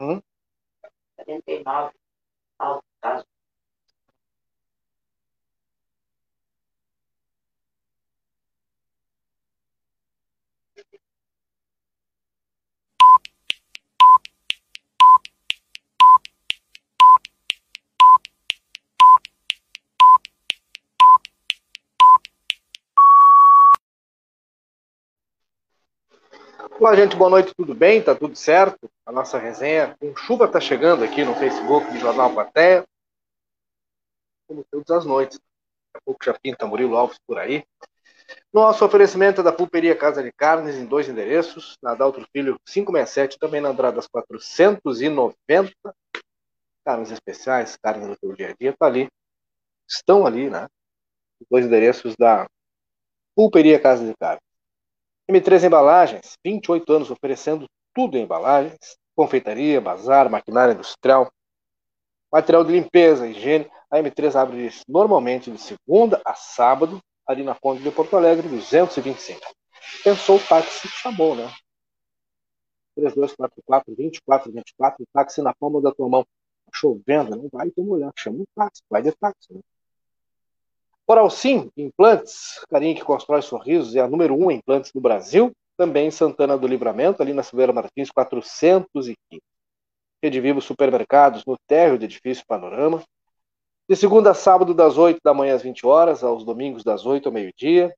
Hum? 79 Olá, gente, boa noite, tudo bem? Tá tudo certo? A nossa resenha com chuva tá chegando aqui no Facebook do Jornal Plateia. Como todas as noites. Daqui a pouco já pinta Murilo Alves por aí. Nosso oferecimento é da Pulperia Casa de Carnes em dois endereços, na Daltro Filho 567, também na Andradas 490. Carnes especiais, carnes do teu dia a dia, tá ali. Estão ali, né? Os dois endereços da Pulperia Casa de Carnes. M3 Embalagens, 28 anos oferecendo tudo em embalagens, confeitaria, bazar, maquinária industrial, material de limpeza, higiene. A M3 abre normalmente de segunda a sábado, ali na Ponte de Porto Alegre, 225. Pensou o táxi, chamou, né? 3244 2424, táxi na palma da tua mão. Tá chovendo, não vai ter mulher, chama um táxi, vai de táxi. Né? Oral Sim, implantes, carinha que constrói sorrisos, é a número um em implantes no Brasil, também em Santana do Livramento, ali na Silveira Martins 415. Rede Vivo Supermercados, no térreo do edifício Panorama. De segunda a sábado, das 8 da manhã às 20 horas, aos domingos das 8 ao meio-dia,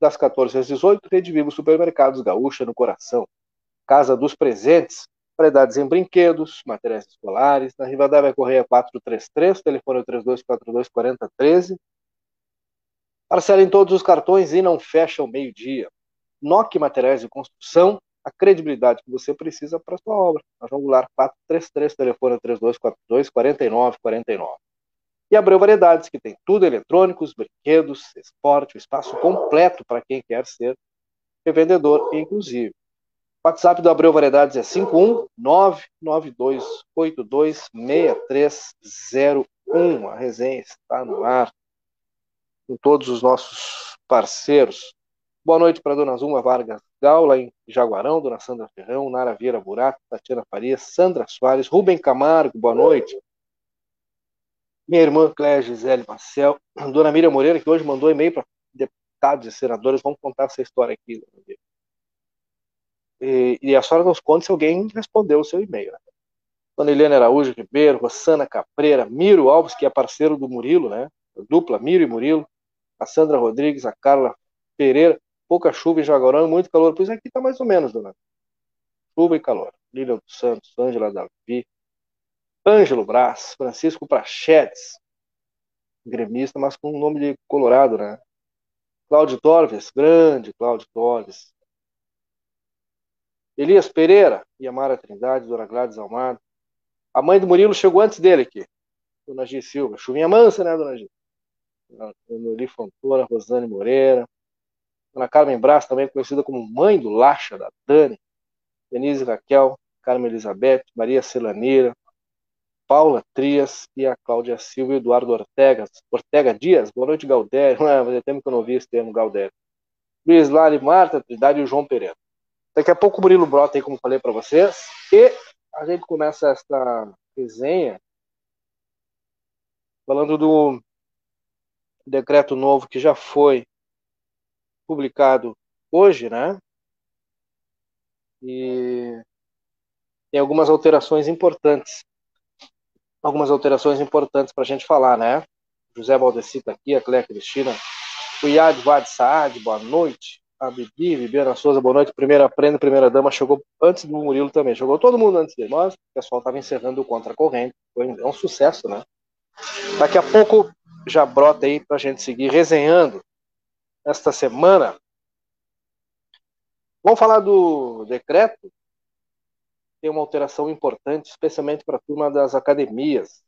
das 14 às 18, Rede Vivo Supermercados Gaúcha no Coração. Casa dos Presentes, variedades em brinquedos, materiais escolares, na Rivadavia Correia 433, telefone 3242 4013 Parcela em todos os cartões e não fecha ao meio-dia. Noque Materiais de Construção, a credibilidade que você precisa para a sua obra. Na João Goulart 433, telefone 3242 4949. E Abreu Variedades, que tem tudo eletrônicos, brinquedos, esporte, o espaço completo para quem quer ser revendedor, inclusive. O WhatsApp do Abreu Variedades é 51992826301. A resenha está no ar com todos os nossos parceiros. Boa noite para Dona Zuma Vargas Gal, lá em Jaguarão, Dona Sandra Ferrão, Nara Vieira Burato, Tatiana Farias, Sandra Soares, Rubem Camargo, boa noite. Minha irmã Cléia Gisele Marcel, Dona Miriam Moreira, que hoje mandou e-mail para deputados e senadores, vamos contar essa história aqui. E, e a senhora nos conta se alguém respondeu o seu e-mail. Né? Dona Helena Araújo Ribeiro, Rossana Capreira, Miro Alves, que é parceiro do Murilo, né? Dupla, Miro e Murilo a Sandra Rodrigues, a Carla Pereira, pouca chuva em Jaguarão muito calor. Pois aqui está mais ou menos, dona. Chuva e calor. Lilian dos Santos, Ângela Davi, Ângelo Brás, Francisco Prachetes, gremista, mas com um nome de Colorado, né? Cláudio Torres, grande Cláudio Torres. Elias Pereira, Yamara Trindade, Dona Gladys Almada. A mãe do Murilo chegou antes dele aqui. Dona G. Silva. Chuvinha mansa, né, Dona G? Noli Fontoura, Rosane Moreira, Ana Carmen Brás, também conhecida como mãe do Lacha, da Dani, Denise Raquel, Carmen Elizabeth, Maria Celaneira, Paula Trias e a Cláudia Silva e Eduardo Ortega, Ortega Dias, boa noite, Galdério, ah, fazia tempo que eu não ouvi esse termo, Galdério. Luiz Lari, Marta, Trindade e João Pereira. Daqui a pouco o Murilo brota aí, como falei para vocês, e a gente começa esta resenha falando do decreto novo que já foi publicado hoje, né? E tem algumas alterações importantes. Algumas alterações importantes para a gente falar, né? José Valdeci está aqui, a Cléia Cristina, o Iad Vad Saad, boa noite. A Bibi, Bibiana Souza, boa noite. Primeira prenda, primeira dama, chegou antes do Murilo também. Chegou todo mundo antes dele, mas o pessoal estava encerrando o contra-corrente. Foi é um sucesso, né? Daqui a pouco já brota aí para a gente seguir resenhando esta semana. Vamos falar do decreto. Tem uma alteração importante, especialmente para a turma das academias.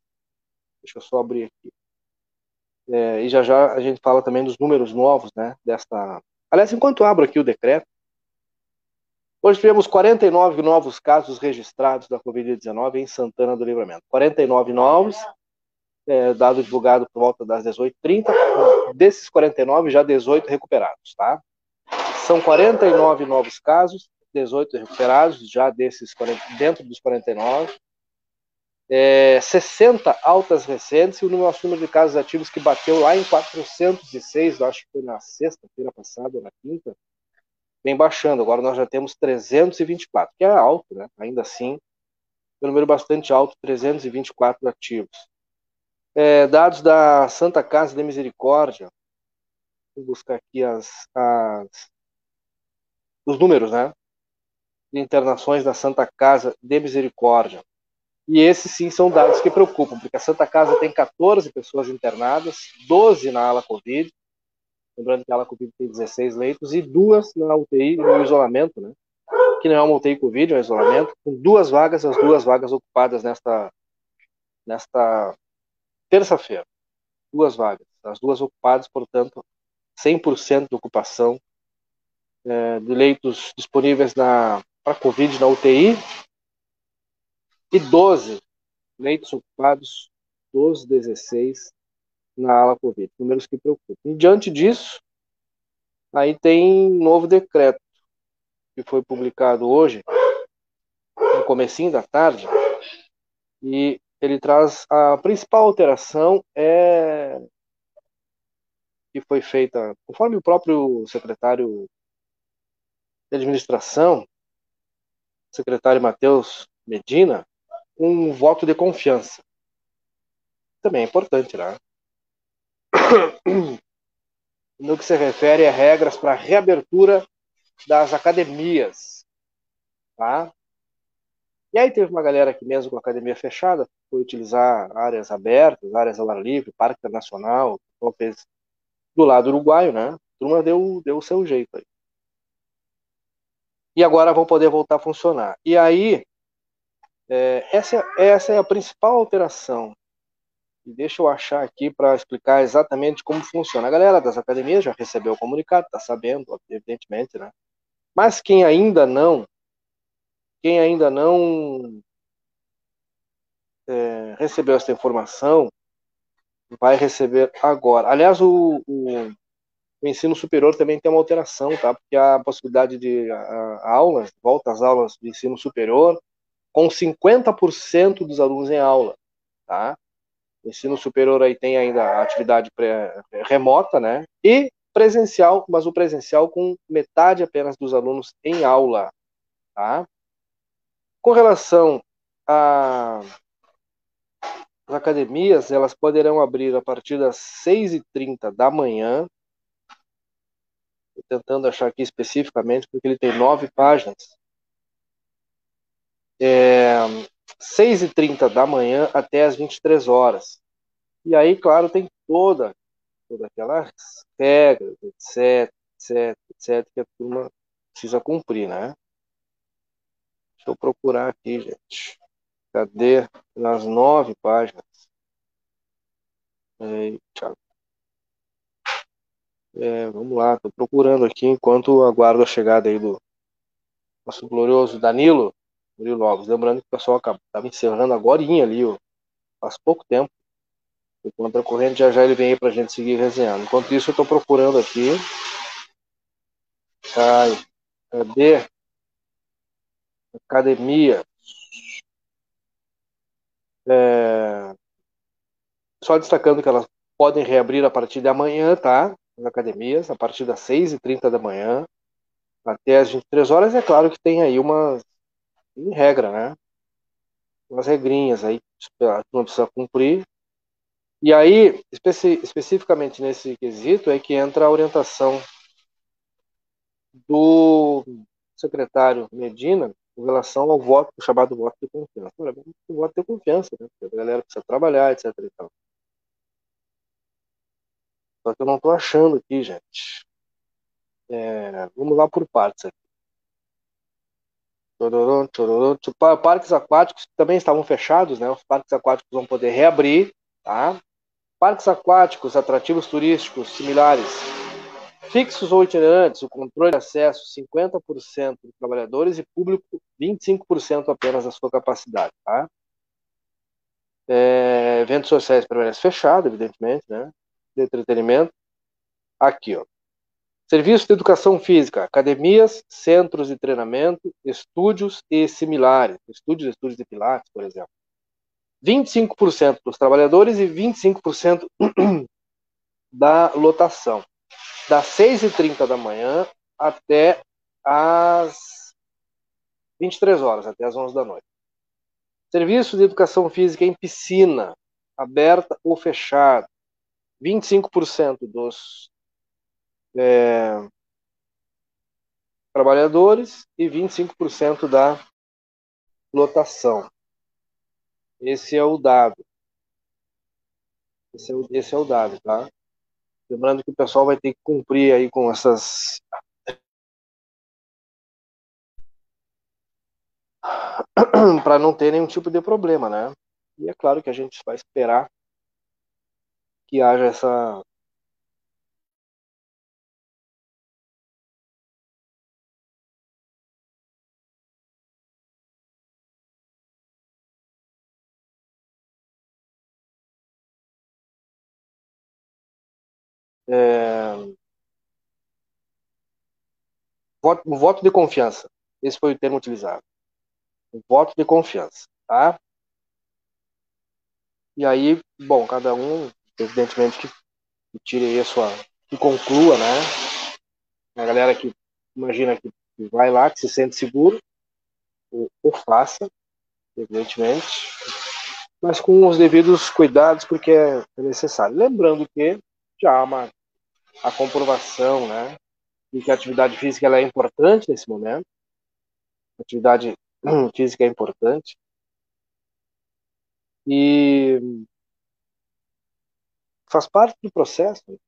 Deixa eu só abrir aqui. É, e já já a gente fala também dos números novos, né? Desta. Aliás, enquanto abro aqui o decreto, hoje tivemos 49 novos casos registrados da Covid-19 em Santana do Livramento. 49 novos é, dado divulgado por volta das 18h30. Desses 49, já 18 recuperados, tá? São 49 novos casos, 18 recuperados, já desses 40, dentro dos 49. é, 60 altas recentes e o nosso número de casos ativos que bateu lá em 406, acho que foi na sexta-feira passada, na quinta, vem baixando. Agora nós já temos 324, que é alto, né? Ainda assim, um número bastante alto, 324 ativos. É, dados da Santa Casa de Misericórdia, vou buscar aqui as, as, os números, né? De internações da Santa Casa de Misericórdia. E esses sim são dados que preocupam, porque a Santa Casa tem 14 pessoas internadas, 12 na ala Covid, lembrando que a ala Covid tem 16 leitos, e duas na UTI no isolamento, né? Que não é uma UTI Covid, é um isolamento, com duas vagas, as duas vagas ocupadas nesta, nesta terça-feira. Duas vagas, as duas ocupadas, portanto, 100% de ocupação é, de leitos disponíveis para Covid na UTI e 12 leitos ocupados, 12, 16 na ala Covid. Números que preocupam. E diante disso, aí tem um novo decreto que foi publicado hoje, no comecinho da tarde, e ele traz a principal alteração é que foi feita, conforme o próprio secretário de administração, secretário Matheus Medina, um voto de confiança. Também é importante, né? No que se refere a regras para reabertura das academias, tá? E aí teve uma galera que mesmo com a academia fechada foi utilizar áreas abertas, áreas ao ar livre, Parque Internacional, fez do lado uruguaio, né? A turma deu, deu o seu jeito aí. E agora vão poder voltar a funcionar. E aí, é, essa, essa é a principal alteração. E deixa eu achar aqui para explicar exatamente como funciona. A galera das academias já recebeu o comunicado, está sabendo, evidentemente, né? Mas quem ainda não, quem ainda não é, recebeu essa informação, vai receber agora. Aliás, o, o, o, ensino superior também tem uma alteração, tá? Porque a possibilidade de a, a aulas, volta às aulas de ensino superior, com 50% dos alunos em aula, tá? O ensino superior aí tem ainda a atividade pré, remota, né? E presencial, mas o presencial com metade apenas dos alunos em aula, tá? Com relação às academias, elas poderão abrir a partir das 6h30 da manhã. Estou tentando achar aqui especificamente, porque ele tem nove páginas é, 6h30 da manhã até as 23 horas. E aí, claro, tem toda, toda aquela regra, etc, etc, etc, que a turma precisa cumprir, né? Deixa eu procurar aqui, gente. Cadê? Nas nove páginas. Eita. É, vamos lá, estou procurando aqui enquanto aguardo a chegada aí do nosso glorioso Danilo. Murilo Alves. Lembrando que o pessoal estava encerrando agora ali, ó, faz pouco tempo. O contra corrente já já ele vem aí para a gente seguir resenhando. Enquanto isso, eu estou procurando aqui. Ai, cadê? Academia. É... Só destacando que elas podem reabrir a partir de amanhã, tá? As academias, a partir das 6h30 da manhã até as 23 horas. É claro que tem aí umas em regra, né? Umas regrinhas aí que não precisa cumprir. E aí, especi especificamente nesse quesito, é que entra a orientação do secretário Medina com relação ao voto, o chamado voto de confiança. Olha, o voto de confiança, né? Porque a galera precisa trabalhar, etc. E tal. Só que eu não estou achando aqui, gente. É, vamos lá por partes aqui. Parques aquáticos também estavam fechados, né? Os parques aquáticos vão poder reabrir, tá? Parques aquáticos, atrativos turísticos similares, fixos ou itinerantes, o controle de acesso 50% de trabalhadores e público 25% apenas da sua capacidade, tá? É, eventos sociais permanecem fechados, evidentemente, né? De entretenimento. Aqui, ó. Serviços de educação física, academias, centros de treinamento, estúdios e similares. Estúdios, estúdios de pilates, por exemplo. 25% dos trabalhadores e 25% da lotação. Das 6h30 da manhã até as 23 horas, até as 11 da noite. Serviço de educação física em piscina, aberta ou fechada. 25% dos é, trabalhadores e 25% da lotação. Esse é o dado. Esse é o, esse é o dado, tá? Lembrando que o pessoal vai ter que cumprir aí com essas para não ter nenhum tipo de problema, né? E é claro que a gente vai esperar que haja essa é... voto, um voto de confiança. Esse foi o termo utilizado. Um voto de confiança, tá? E aí, bom, cada um, evidentemente, que, que tire aí a sua. que conclua, né? A galera que imagina que vai lá, que se sente seguro, ou, ou faça, evidentemente, mas com os devidos cuidados, porque é necessário. Lembrando que já há uma, a comprovação, né? De que a atividade física ela é importante nesse momento. Atividade física é importante. E faz parte do processo.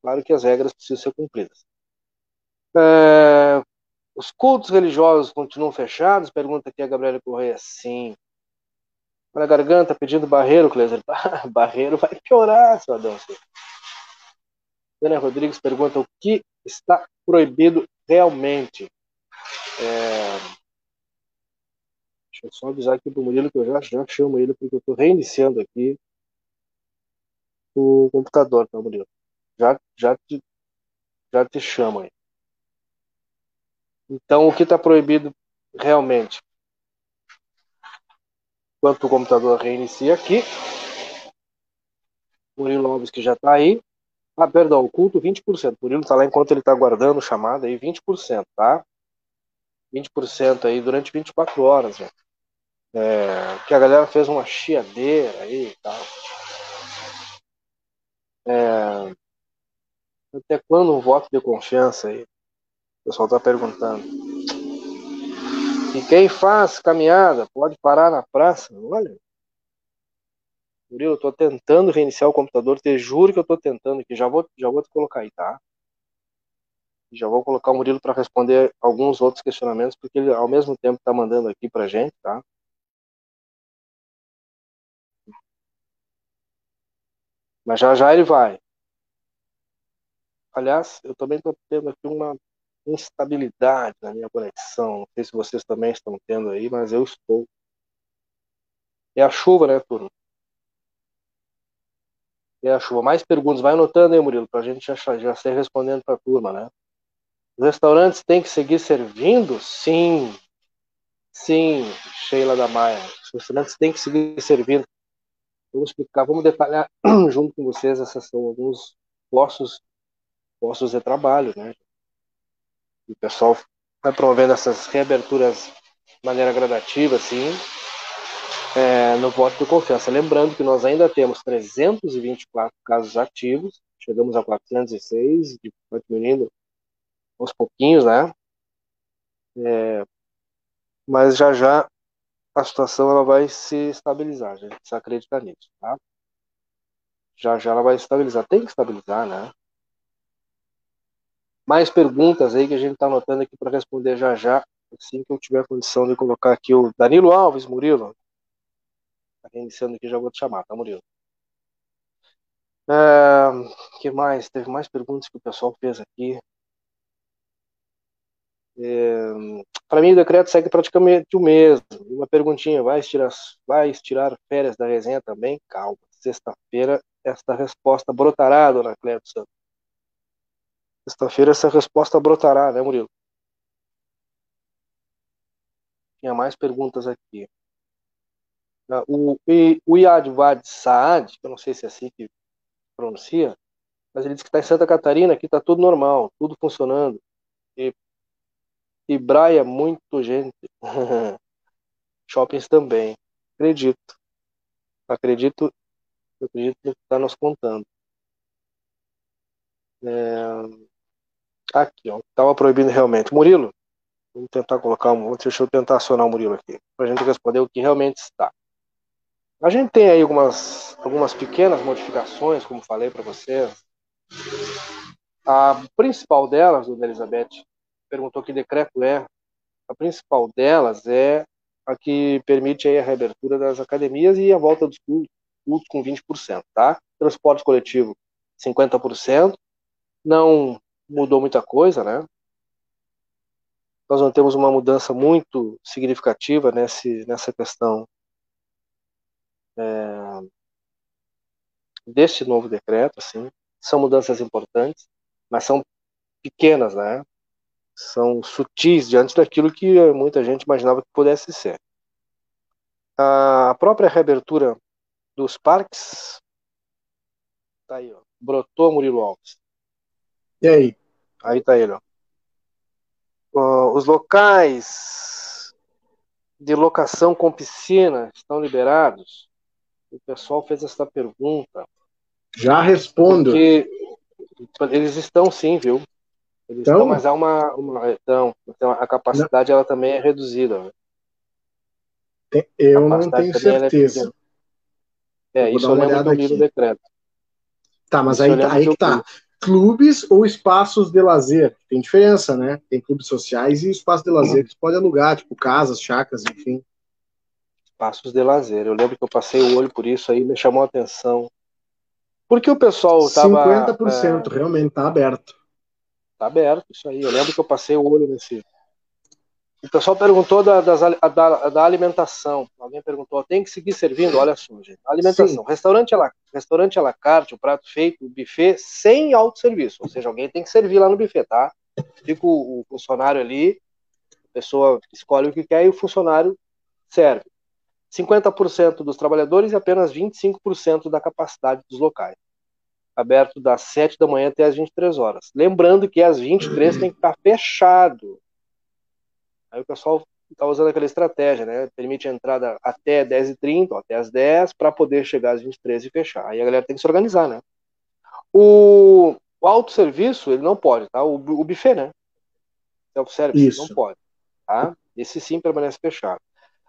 Claro que as regras precisam ser cumpridas. É, os cultos religiosos continuam fechados? Pergunta aqui a Gabriela Correia. Sim. Olha garganta pedindo barreiro, Cleiser. barreiro vai piorar, seu Adão. Dana Rodrigues pergunta o que está proibido realmente. É, Deixa eu só avisar aqui pro Murilo que eu já, já chamo ele, porque eu estou reiniciando aqui o computador, tá, Murilo? Já, já, te, já te chamo aí. Então, o que está proibido realmente? Enquanto o computador reinicia aqui, Murilo Alves que já está aí. Ah, perdão, o culto 20%. Murilo está lá enquanto ele está aguardando chamada aí, 20%, tá? 20% aí durante 24 horas, gente. É, que a galera fez uma chiadeira aí e tal. É, até quando um voto de confiança aí? O pessoal está perguntando. E quem faz caminhada pode parar na praça? Olha. Murilo, eu tô tentando reiniciar o computador, te juro que eu tô tentando aqui. Já vou, já vou te colocar aí, tá? Já vou colocar o Murilo para responder alguns outros questionamentos, porque ele ao mesmo tempo está mandando aqui pra gente, tá? Mas já já ele vai. Aliás, eu também estou tendo aqui uma instabilidade na minha conexão. Não sei se vocês também estão tendo aí, mas eu estou. É a chuva, né, turma? É a chuva. Mais perguntas. Vai anotando aí, Murilo, para a gente já, já ser respondendo para a turma, né? Os restaurantes têm que seguir servindo? Sim. Sim, Sheila da Maia. Os restaurantes têm que seguir servindo. Vamos explicar, vamos detalhar junto com vocês esses são alguns postos, postos de trabalho, né? E o pessoal vai promovendo essas reaberturas de maneira gradativa, assim, é, no voto de confiança. Lembrando que nós ainda temos 324 casos ativos, chegamos a 406, de diminuindo aos pouquinhos, né? É, mas já já a situação ela vai se estabilizar, a gente precisa acreditar nisso, tá? Já já ela vai estabilizar, tem que estabilizar, né? Mais perguntas aí que a gente está anotando aqui para responder já já, assim que eu tiver condição de colocar aqui o Danilo Alves, Murilo. Tá reiniciando aqui, já vou te chamar, tá, Murilo? É, que mais? Teve mais perguntas que o pessoal fez aqui. É, para mim, o decreto segue praticamente o mesmo. Uma perguntinha: vai estirar, vai estirar férias da resenha também? Calma. Sexta-feira, esta resposta brotará, dona Cleto Santos. Sexta-feira, essa resposta brotará, né, Murilo? Tinha mais perguntas aqui. Ah, o, o Yadvad Saad, que eu não sei se é assim que pronuncia, mas ele diz que está em Santa Catarina, que está tudo normal, tudo funcionando. E, e Braia, muito gente. Shoppings também. Acredito. Acredito, acredito no que está nos contando. É... Aqui, ó. Estava proibido realmente. Murilo, vamos tentar colocar um. Deixa eu tentar acionar o Murilo aqui, para a gente responder o que realmente está. A gente tem aí algumas, algumas pequenas modificações, como falei para vocês. A principal delas, Dona Elizabeth, perguntou que decreto é. A principal delas é a que permite a reabertura das academias e a volta dos cultos com 20%, tá? Transporte coletivo, 50%. Não mudou muita coisa, né? Nós não temos uma mudança muito significativa nesse, nessa questão é, deste novo decreto, assim, são mudanças importantes, mas são pequenas, né? São sutis diante daquilo que muita gente imaginava que pudesse ser. A própria reabertura dos parques, tá aí, ó, brotou Murilo Alves. E aí? Aí tá ele, ó. Uh, os locais de locação com piscina estão liberados? O pessoal fez essa pergunta. Já respondo. Porque eles estão sim, viu? Eles então, estão, mas há uma, uma então, então a capacidade não. ela também é reduzida. Né? Eu não tenho é certeza. É, é isso eu lembro do livro decreto. Tá, mas isso aí, aí que tá. Clubes ou espaços de lazer? Tem diferença, né? Tem clubes sociais e espaços de lazer que você pode alugar, tipo casas, chacras, enfim espaços de lazer. Eu lembro que eu passei o olho por isso aí, me chamou a atenção. Porque o pessoal estava. 50% é, realmente está aberto. Está aberto, isso aí. Eu lembro que eu passei o olho nesse. O pessoal perguntou da, das, da, da alimentação. Alguém perguntou, tem que seguir servindo? Olha só, gente. Alimentação. Restaurante à, la, restaurante à la carte, o prato feito, o buffet, sem autosserviço. Ou seja, alguém tem que servir lá no buffet, tá? Fica o, o funcionário ali, a pessoa escolhe o que quer e o funcionário serve. 50% dos trabalhadores e apenas 25% da capacidade dos locais. Aberto das 7 da manhã até as 23 horas. Lembrando que às 23 tem que estar fechado. Aí o pessoal está usando aquela estratégia, né? Permite a entrada até 10h30, ou até as 10 para poder chegar às 23 e fechar. Aí a galera tem que se organizar, né? O, o autosserviço, ele não pode, tá? O, o buffet, né? Self-service, não pode, tá? Esse sim permanece fechado.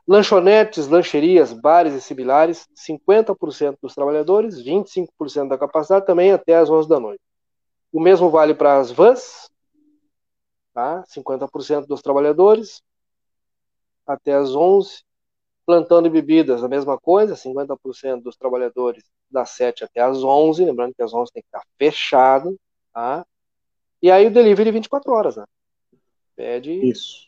Lanchonetes, lancherias, bares e similares, 50% dos trabalhadores, 25% da capacidade, também até às 11 da noite. O mesmo vale para as vans, tá? 50% dos trabalhadores, até às 11. Plantão de bebidas, a mesma coisa, 50% dos trabalhadores das 7 até às 11, lembrando que às 11 tem que estar fechado, tá? E aí o delivery 24 horas, né? Pede Isso.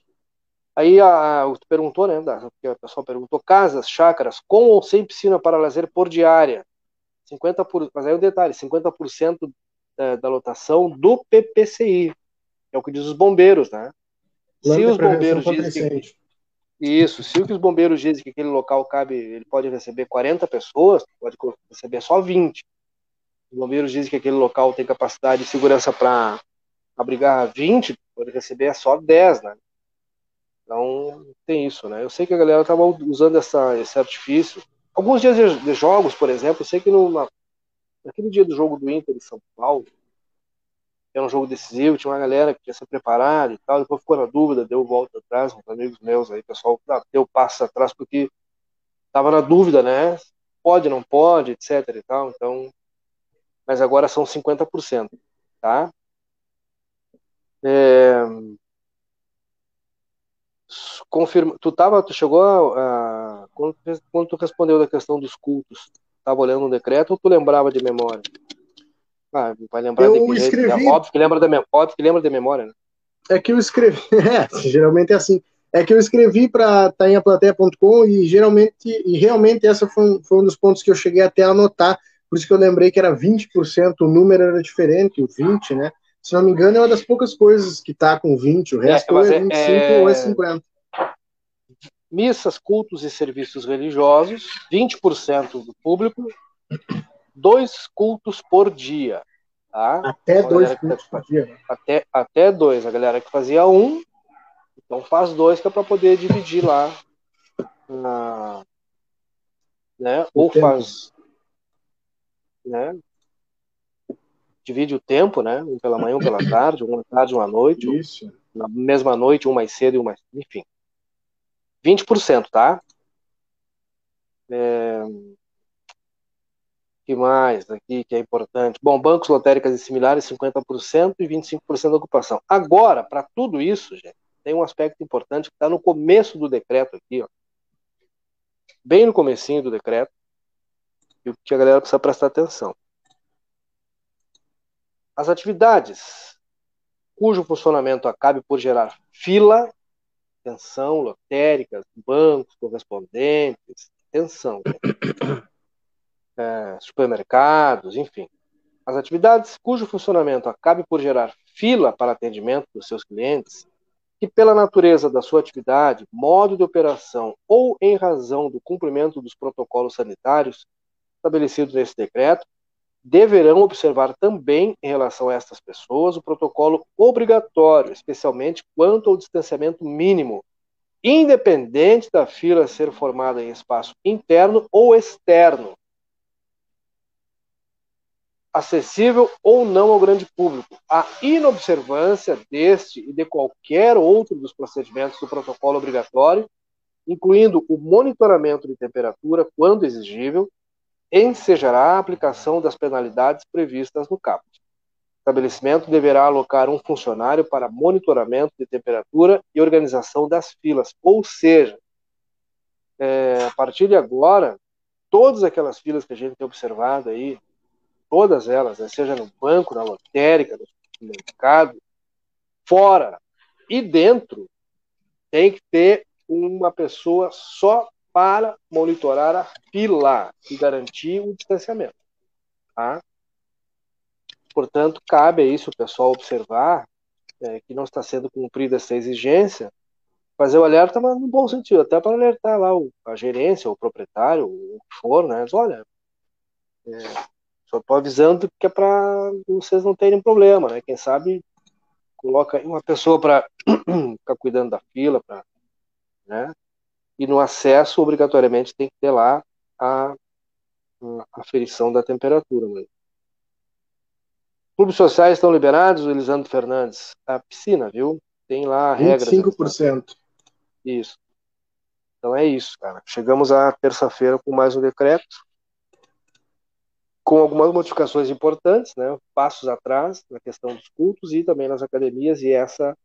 Aí a, a, tu perguntou, né? a pessoa perguntou: casas, chácaras, com ou sem piscina para lazer por diária? 50 por, mas aí o detalhe: 50% é, da lotação do PPCI. É o que diz os bombeiros, né? se os bombeiros dizem que, isso, se o que os bombeiros dizem que aquele local cabe, ele pode receber 40 pessoas, pode receber só 20. Os bombeiros dizem que aquele local tem capacidade de segurança para abrigar 20, pode receber só 10, né? Então, tem isso, né? Eu sei que a galera estava usando essa, esse artifício. Alguns dias de, de, jogos, por exemplo, eu sei que numa, naquele dia do jogo do Inter em São Paulo, que era um jogo decisivo, tinha uma galera que tinha se preparado e tal, depois ficou na dúvida, deu volta atrás, uns amigos meus aí, pessoal deu passo atrás porque estava na dúvida, né? Pode, não pode, etc e tal, então... Mas agora são 50%, tá? É, confirma, tu tava, tu chegou a, a quando, quando, tu respondeu da questão dos cultos, tava olhando o decreto ou tu lembrava de memória? Ah, vai lembrar eu de que escrevi... É óbvio que lembra da óbvio que lembra de memória, né? É que eu escrevi, é, geralmente é assim. É que eu escrevi para tainhaplateia.com e geralmente e realmente essa foi um, foi um dos pontos que eu cheguei até a anotar, por isso que eu lembrei que era 20%, o número era diferente, o 20, né? Se não me engano, é uma das poucas coisas que tá com 20, o resto é, é 25 é, ou é 50. missas, cultos e serviços religiosos, 20% do público, dois cultos por dia. Tá? Até dois cultos por dia. Né? Até, até dois. A galera que fazia um, então faz dois que é para poder dividir lá. Na, né? Ou tempo. faz. Né? Divide o tempo, né? Um pela manhã, um pela tarde, uma tarde, uma noite. Isso. Na mesma noite, um mais cedo e um mais. Enfim. 20%, tá? É... que mais aqui que é importante? Bom, bancos, lotéricas e similares, 50% e 25% da ocupação. Agora, para tudo isso, gente, tem um aspecto importante que está no começo do decreto aqui, ó. Bem no comecinho do decreto, e o que a galera precisa prestar atenção. As atividades cujo funcionamento acabe por gerar fila atenção, lotéricas, bancos, correspondentes, atenção, é, supermercados, enfim. As atividades cujo funcionamento acabe por gerar fila para atendimento dos seus clientes, que pela natureza da sua atividade, modo de operação ou em razão do cumprimento dos protocolos sanitários estabelecidos nesse decreto, deverão observar também, em relação a estas pessoas, o protocolo obrigatório, especialmente quanto ao distanciamento mínimo, independente da fila ser formada em espaço interno ou externo, acessível ou não ao grande público. A inobservância deste e de qualquer outro dos procedimentos do protocolo obrigatório, incluindo o monitoramento de temperatura quando exigível, ensejará a aplicação das penalidades previstas no caput. O estabelecimento deverá alocar um funcionário para monitoramento de temperatura e organização das filas, ou seja, é, a partir de agora, todas aquelas filas que a gente tem observado aí, todas elas, né, seja no banco, na lotérica, no mercado, fora e dentro, tem que ter uma pessoa só para monitorar a fila e garantir o distanciamento. Tá? Portanto, cabe a isso o pessoal observar é, que não está sendo cumprida essa exigência, fazer o alerta, mas no bom sentido, até para alertar lá o, a gerência, o proprietário, o que for, né? Diz, olha, é, só estou avisando que é para vocês não terem problema, né? Quem sabe coloca uma pessoa para ficar cuidando da fila, para né? E no acesso, obrigatoriamente, tem que ter lá a, a aferição da temperatura. Mas... Clubes sociais estão liberados, Elisandro Fernandes? A piscina, viu? Tem lá a regra. 25%. Isso. Então é isso, cara. Chegamos à terça-feira com mais um decreto, com algumas modificações importantes, né? Passos atrás na questão dos cultos e também nas academias e essa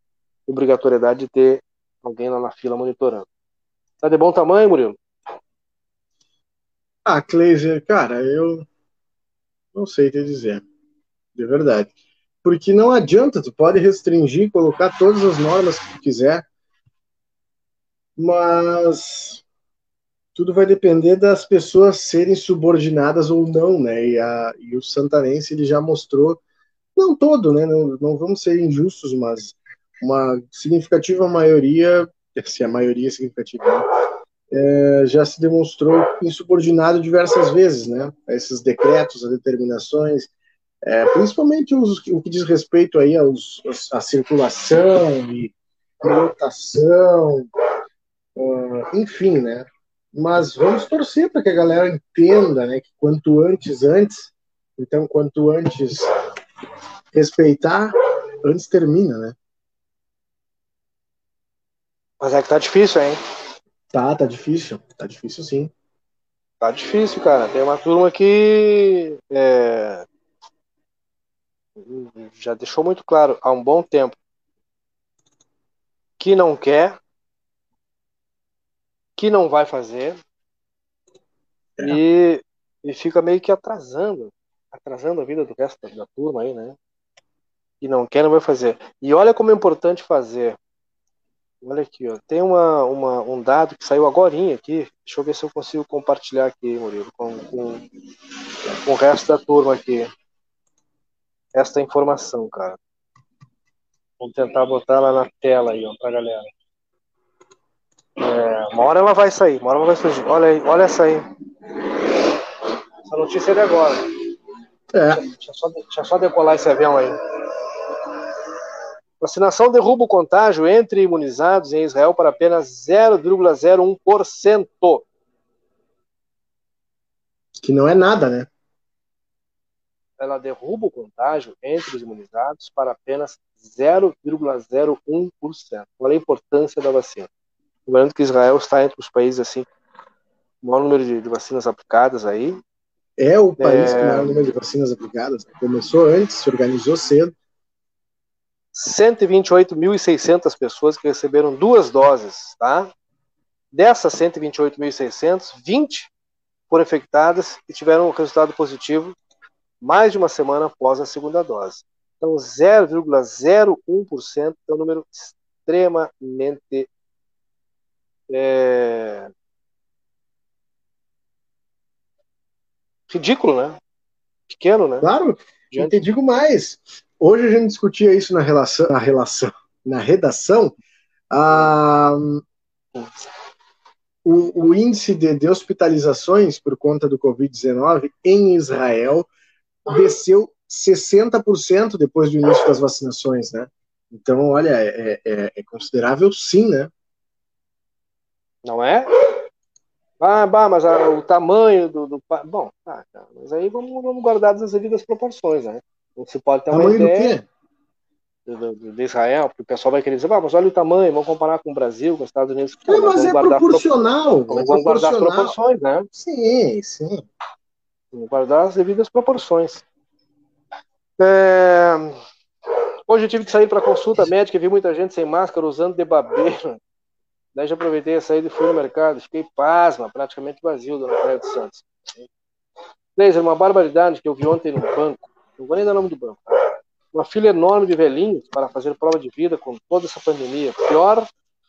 obrigatoriedade de ter alguém lá na fila monitorando. Tá de bom tamanho, Murilo? Ah, Kleiser, cara, eu não sei te dizer. De verdade. Porque não adianta, tu pode restringir, colocar todas as normas que tu quiser, mas tudo vai depender das pessoas serem subordinadas ou não, né? E, a, e o santanense ele já mostrou, não todo, né? Não, não vamos ser injustos, mas uma significativa maioria se a maioria significativa, né, é, já se demonstrou insubordinado diversas vezes, né, a esses decretos, a determinações, é, principalmente os, o que diz respeito aí aos, à circulação e lotação, uh, enfim, né, mas vamos torcer para que a galera entenda, né, que quanto antes, antes, então quanto antes respeitar, antes termina, né. Mas é que tá difícil, hein? Tá, tá difícil. Tá difícil sim. Tá difícil, cara. Tem uma turma que é, já deixou muito claro há um bom tempo que não quer, que não vai fazer é. e, e fica meio que atrasando, atrasando a vida do resto da, da turma aí, né? Que não quer, não vai fazer. E olha como é importante fazer. Olha aqui, ó. Tem uma, uma, um dado que saiu agora aqui. Deixa eu ver se eu consigo compartilhar aqui, Murilo, com, com, com o resto da turma aqui. Esta informação, cara. Vou tentar botar lá na tela aí, ó, pra galera. É, uma hora ela vai sair, uma hora ela vai surgir. Olha aí, olha essa aí. Essa notícia é de agora. É. Deixa eu só, deixa eu só decolar esse avião aí. Vacinação derruba o contágio entre imunizados em Israel para apenas 0,01%. Que não é nada, né? Ela derruba o contágio entre os imunizados para apenas 0,01%. Olha a importância da vacina. Lembrando que Israel está entre os países assim, o maior número de, de vacinas aplicadas aí. É o país é... com o maior número de vacinas aplicadas. Começou antes, se organizou cedo. 128.600 pessoas que receberam duas doses, tá? Dessas 128.600, 20 foram infectadas e tiveram um resultado positivo mais de uma semana após a segunda dose. Então, 0,01% é um número extremamente é... ridículo, né? Pequeno, né? Claro, eu te digo mais. Hoje a gente discutia isso na relação, na relação, na redação. Ah, o, o, índice de, de, hospitalizações por conta do Covid-19 em Israel desceu 60% depois do início das vacinações, né? Então, olha, é, é, é considerável sim, né? Não é? Ah, bah, mas o tamanho do. do bom, tá, tá, mas aí vamos, vamos guardar as devidas proporções, né? Você pode ter uma tamanho ideia do, do, de Israel, porque o pessoal vai querer dizer, ah, mas olha o tamanho, vamos comparar com o Brasil, com os Estados Unidos. Pô, mas, é proporcional. Pro... Vamos é guardar proporções, né? Sim, sim. Vamos guardar as devidas proporções. É... Hoje eu tive que sair para consulta médica e vi muita gente sem máscara usando de babeira. Daí já aproveitei a saída e fui no mercado. Fiquei pasma, praticamente vazio, dona Praia dos Santos. Laser, uma barbaridade que eu vi ontem no banco não vou nem dar o nome do banco, tá? uma fila enorme de velhinhos para fazer prova de vida com toda essa pandemia. Pior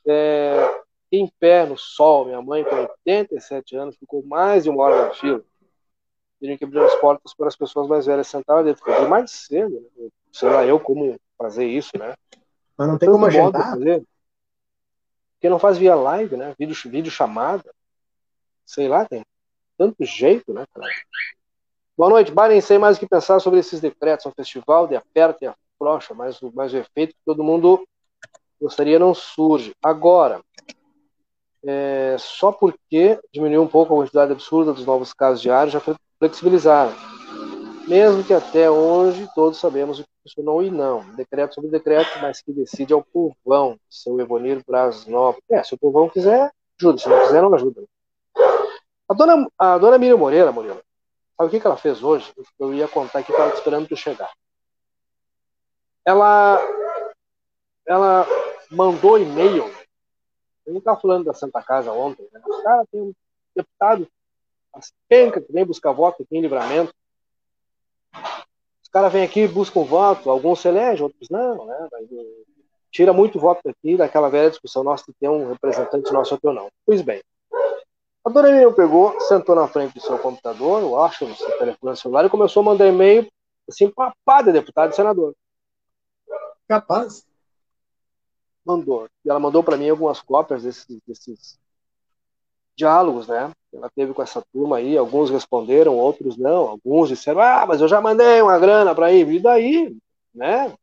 é, em pé no sol. Minha mãe, com 87 anos, ficou mais de uma hora na fila. Teriam que abrir as portas para as pessoas mais velhas sentarem dentro. Mais cedo. Né? Sei lá, eu como fazer isso, né? Mas não tem como agendar? Fazer. Porque não faz via live, né? Vídeo, vídeo chamada. Sei lá, tem tanto jeito, né, cara? Boa noite, nem sei mais o que pensar sobre esses decretos. Um festival de aperta e afrouxa, mas, mas o efeito que todo mundo gostaria não surge. Agora, é, só porque diminuiu um pouco a quantidade absurda dos novos casos diários, já flexibilizaram. Mesmo que até hoje todos sabemos o que funcionou e não. Decreto sobre decreto, mas que decide é o povão, seu Evonir Braz Nobre. É, se o povão quiser, ajuda. Se não quiser, não ajuda. A dona, a dona Miriam Moreira, Murilo, Sabe o que, que ela fez hoje? Eu ia contar aqui, estava esperando tu chegar. Ela, ela mandou e-mail. Eu não estava falando da Santa Casa ontem. Né? Cara, tem um deputado, as pencas que vem buscar voto aqui em livramento. Os caras vêm aqui buscam voto, alguns se elegem, outros não, né? Tira muito voto daqui, daquela velha discussão nossa de ter um representante nosso ou não. Pois bem, a dona Miriam pegou, sentou na frente do seu computador, eu acho, no seu telefone celular, e começou a mandar e-mail, assim, papada de deputado e senador. Capaz. Mandou. E ela mandou para mim algumas cópias desses, desses diálogos, né? Ela teve com essa turma aí, alguns responderam, outros não, alguns disseram, ah, mas eu já mandei uma grana para ir, e daí, né?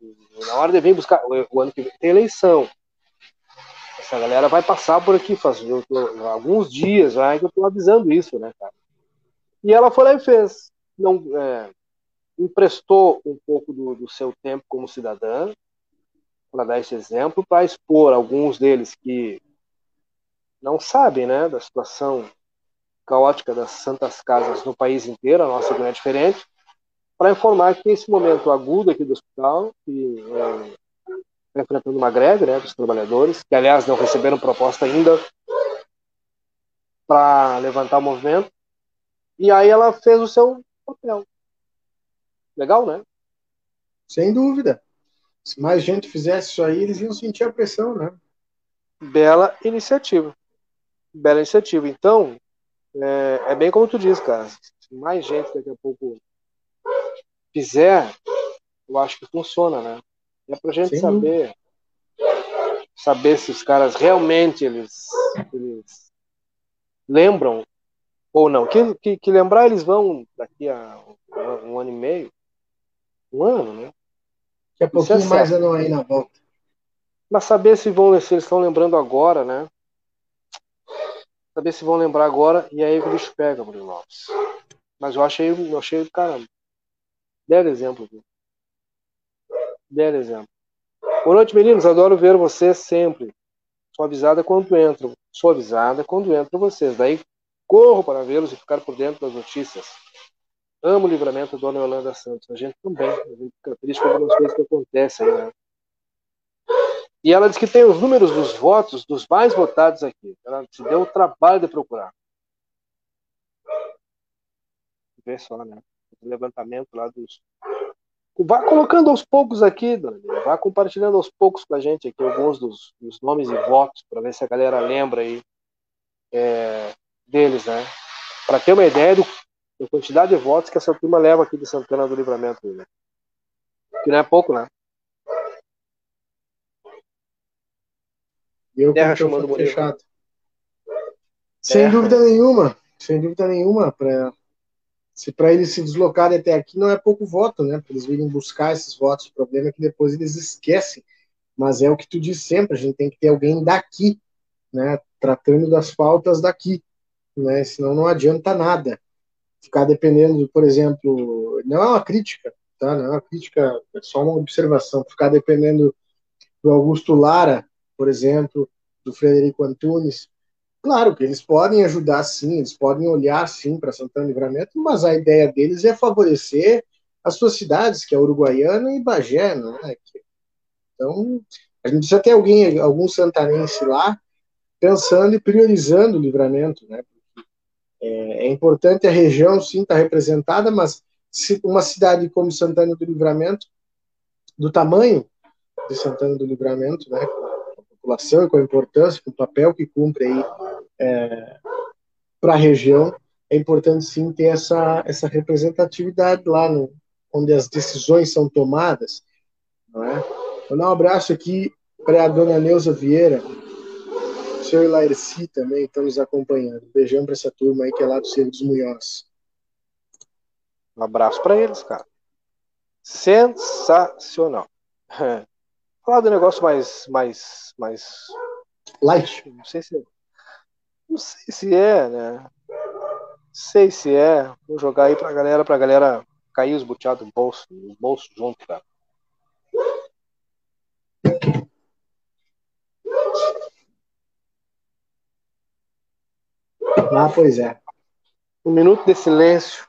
Na hora de vir buscar, o ano que vem tem eleição essa galera vai passar por aqui, faz tô, alguns dias já que eu estou avisando isso, né, cara? E ela foi lá e fez. Não, é, emprestou um pouco do, do, seu tempo como cidadã, para dar esse exemplo, para expor alguns deles que não sabem, né, da situação caótica das santas casas no país inteiro, a nossa não é diferente, para informar que esse momento agudo aqui do hospital, que é, enfrentando uma greve né, dos trabalhadores, que aliás não receberam proposta ainda para levantar o movimento. E aí ela fez o seu papel. Legal, né? Sem dúvida. Se mais gente fizesse isso aí, eles iam sentir a pressão, né? Bela iniciativa. Bela iniciativa. Então, é, é bem como tu diz, cara. Se mais gente daqui a pouco fizer, eu acho que funciona, né? É para a gente Sim. saber saber se os caras realmente eles, eles lembram ou não. Que, que, que, lembrar eles vão daqui a um, um ano e meio, um ano, né? Daqui a é pouquinho é mais ano aí na volta. Mas saber se vão se eles estão lembrando agora, né? Saber se vão lembrar agora e aí o bicho pega, Bruno Lopes. Mas eu achei, eu achei, cara, belo exemplo. Viu? Belo exemplo. Boa noite, meninos. Adoro ver vocês sempre. Sou avisada quando entro. Sou avisada quando entro vocês. Daí corro para vê-los e ficar por dentro das notícias. Amo o livramento da Dona Yolanda Santos. A gente também. A gente fica triste com algumas coisas que acontecem, né? E ela diz que tem os números dos votos dos mais votados aqui. Ela se deu o trabalho de procurar. Vê só, né? O levantamento lá dos. Vá colocando aos poucos aqui, Dani. Vá compartilhando aos poucos com a gente aqui alguns dos, dos nomes e votos, para ver se a galera lembra aí é, deles, né? Para ter uma ideia do, da quantidade de votos que essa turma leva aqui de Santana do Livramento. Né? Que não é pouco, né? Eu Terra chamando fechado. Sem é. dúvida nenhuma, sem dúvida nenhuma, para se para eles se deslocarem até aqui não é pouco voto, né? Para eles virem buscar esses votos. O problema é que depois eles esquecem. Mas é o que tu diz sempre, a gente tem que ter alguém daqui, né? Tratando das pautas daqui, né? Senão não adianta nada. Ficar dependendo, por exemplo, não é uma crítica, tá? Não é uma crítica, é só uma observação. Ficar dependendo do Augusto Lara, por exemplo, do Frederico Antunes. Claro que eles podem ajudar sim, eles podem olhar sim para Santana Livramento, mas a ideia deles é favorecer as suas cidades, que é Uruguaiana e Bagé, né? Então, a gente precisa ter alguém, algum santanense lá, pensando e priorizando o livramento, né? É, é importante a região, sim, estar tá representada, mas se uma cidade como Santana do Livramento, do tamanho de Santana do Livramento, né, população e com a importância, com o papel que cumpre aí é, para a região, é importante sim ter essa, essa representatividade lá no, onde as decisões são tomadas. Não é? Vou dar um abraço aqui para a dona Neuza Vieira, o senhor Laerci também estão nos acompanhando. beijão para essa turma aí que é lá do Cerro dos Munhós. Um abraço para eles, cara. Sensacional. Falar do negócio mais, mais, mais light. Não sei se, não sei se é, né? Não sei se é. Vou jogar aí pra galera, pra galera cair os buteados no bolso, no bolso junto, cara. Ah, pois é. Um minuto de silêncio.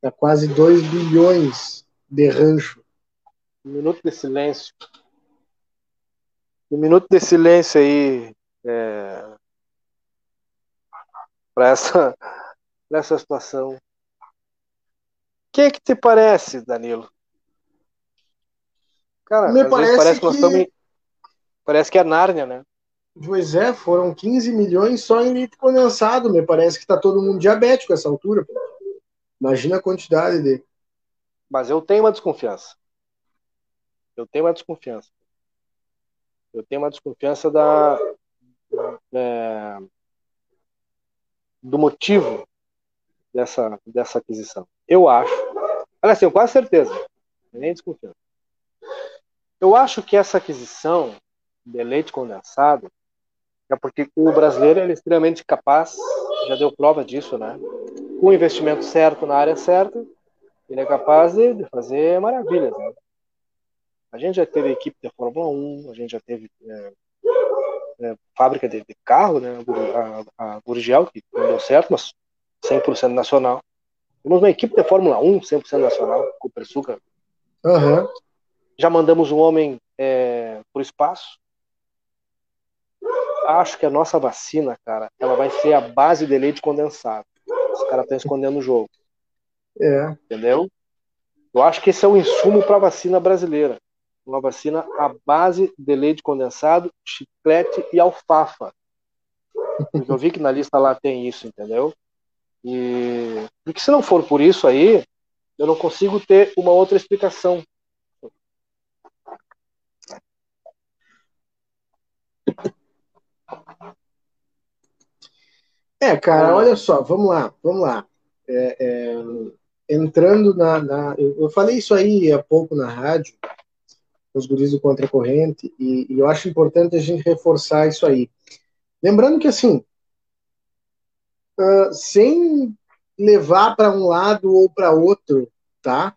Dá quase 2 bilhões de rancho. Um minuto de silêncio. Um minuto de silêncio aí é, para essa, essa situação. O que, é que te parece, Danilo? Cara, Me parece, parece que, que... Estamos... parece que é Nárnia, né? Pois é, foram 15 milhões só em leite condensado. Me parece que tá todo mundo diabético essa altura. Imagina a quantidade de. Mas eu tenho uma desconfiança. Eu tenho uma desconfiança. Eu tenho uma desconfiança da, é, do motivo dessa, dessa aquisição. Eu acho. Olha assim, eu quase certeza. Nem desconfiança. Eu acho que essa aquisição de leite condensado é porque o brasileiro é extremamente capaz, já deu prova disso, né? Com o investimento certo na área certa, ele é capaz de fazer maravilhas. Né? A gente já teve equipe da Fórmula 1, a gente já teve é, é, fábrica de, de, carro, né? A, a Gurgel, que não deu certo, mas 100% nacional. Temos uma equipe da Fórmula 1, 100% nacional, com o Persuca. Uhum. Já mandamos um homem é, para o espaço. Acho que a nossa vacina, cara, ela vai ser a base de leite condensado. Os caras estão escondendo o jogo. É. Entendeu? Eu acho que esse é o insumo para a vacina brasileira uma vacina à base de leite condensado, chiclete e alfafa. Porque eu vi que na lista lá tem isso, entendeu? E porque se não for por isso aí, eu não consigo ter uma outra explicação. É, cara, olha só, vamos lá, vamos lá. É, é, entrando na, na, Eu falei isso aí há pouco na rádio, os guris do Contracorrente, e, e eu acho importante a gente reforçar isso aí. Lembrando que, assim, uh, sem levar para um lado ou para outro, tá?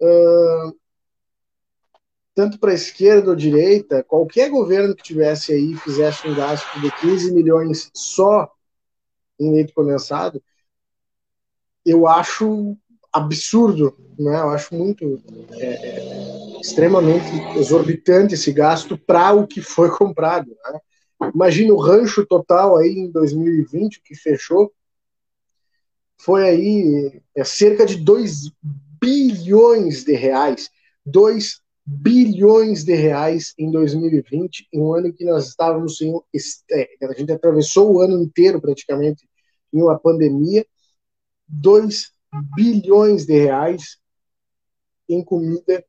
Uh, tanto para esquerda ou direita, qualquer governo que tivesse aí fizesse um gasto de 15 milhões só em leite condensado, eu acho absurdo, né? Eu acho muito é, é, extremamente exorbitante esse gasto para o que foi comprado. Né? Imagina o rancho total aí em 2020 que fechou foi aí é, cerca de 2 bilhões de reais. 2 bilhões de reais em 2020, em um ano que nós estávamos em. É, a gente atravessou o ano inteiro praticamente em uma pandemia. 2 bilhões de reais em comida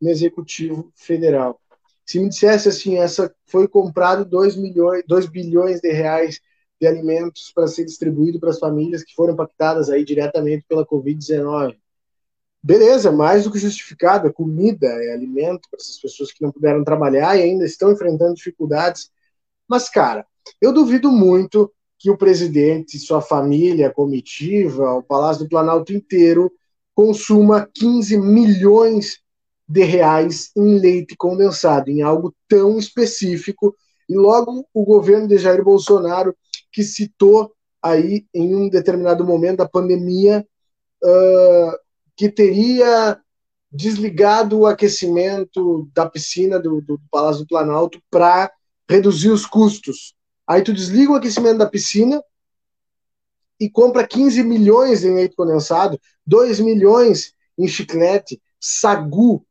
no Executivo Federal. Se me dissesse assim, essa foi comprado 2 milhões, 2 bilhões de reais de alimentos para ser distribuído para as famílias que foram impactadas aí diretamente pela Covid-19. Beleza, mais do que justificado, é comida, é alimento para essas pessoas que não puderam trabalhar e ainda estão enfrentando dificuldades. Mas, cara, eu duvido muito que o presidente, sua família, a comitiva, o Palácio do Planalto inteiro consuma 15 milhões de reais em leite condensado, em algo tão específico. E logo o governo de Jair Bolsonaro que citou aí em um determinado momento da pandemia uh, que teria desligado o aquecimento da piscina do, do Palácio do Planalto para reduzir os custos. Aí tu desliga o aquecimento da piscina e compra 15 milhões em leite condensado, 2 milhões em chiclete, sagu.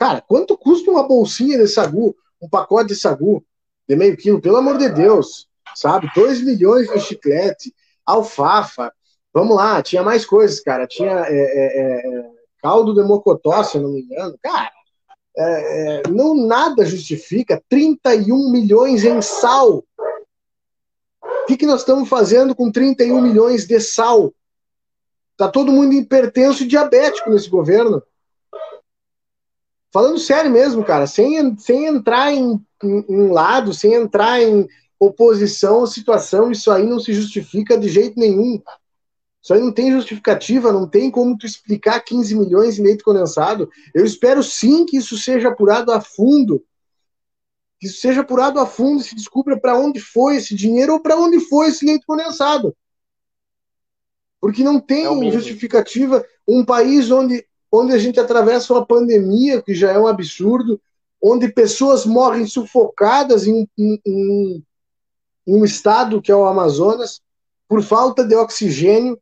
Cara, quanto custa uma bolsinha de sagu, um pacote de sagu de meio quilo? Pelo amor de Deus sabe? 2 milhões de chiclete, alfafa. Vamos lá, tinha mais coisas, cara. Tinha é, é, é, caldo de mocotó, se eu não me engano. Cara, é, é, não nada justifica 31 milhões em sal. O que, que nós estamos fazendo com 31 milhões de sal? Tá todo mundo hipertenso e diabético nesse governo. Falando sério mesmo, cara, sem, sem entrar em, em, em lado, sem entrar em, oposição à situação, isso aí não se justifica de jeito nenhum. Isso aí não tem justificativa, não tem como tu explicar 15 milhões em leite condensado. Eu espero sim que isso seja apurado a fundo. Que isso seja apurado a fundo e se descubra para onde foi esse dinheiro ou para onde foi esse leite condensado. Porque não tem é justificativa um país onde, onde a gente atravessa uma pandemia, que já é um absurdo, onde pessoas morrem sufocadas em, em, em um estado que é o Amazonas, por falta de oxigênio,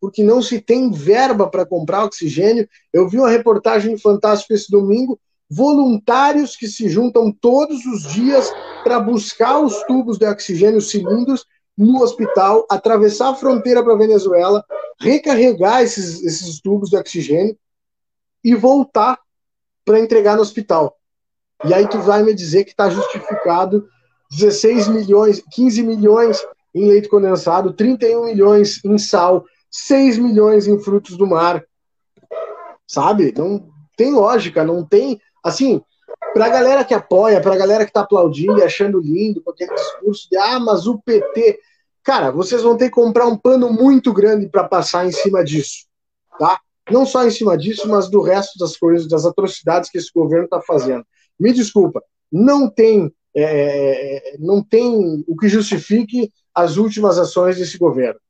porque não se tem verba para comprar oxigênio. Eu vi uma reportagem fantástica esse domingo, voluntários que se juntam todos os dias para buscar os tubos de oxigênio, cilindros, no hospital, atravessar a fronteira para a Venezuela, recarregar esses, esses tubos de oxigênio e voltar para entregar no hospital. E aí tu vai me dizer que está justificado 16 milhões, 15 milhões em leite condensado, 31 milhões em sal, 6 milhões em frutos do mar. Sabe? Não tem lógica, não tem. Assim, para a galera que apoia, para a galera que está aplaudindo e achando lindo aquele discurso de ah, mas o PT. Cara, vocês vão ter que comprar um pano muito grande para passar em cima disso, tá? Não só em cima disso, mas do resto das coisas, das atrocidades que esse governo está fazendo. Me desculpa, não tem é, é, é, não tem o que justifique as últimas ações desse governo.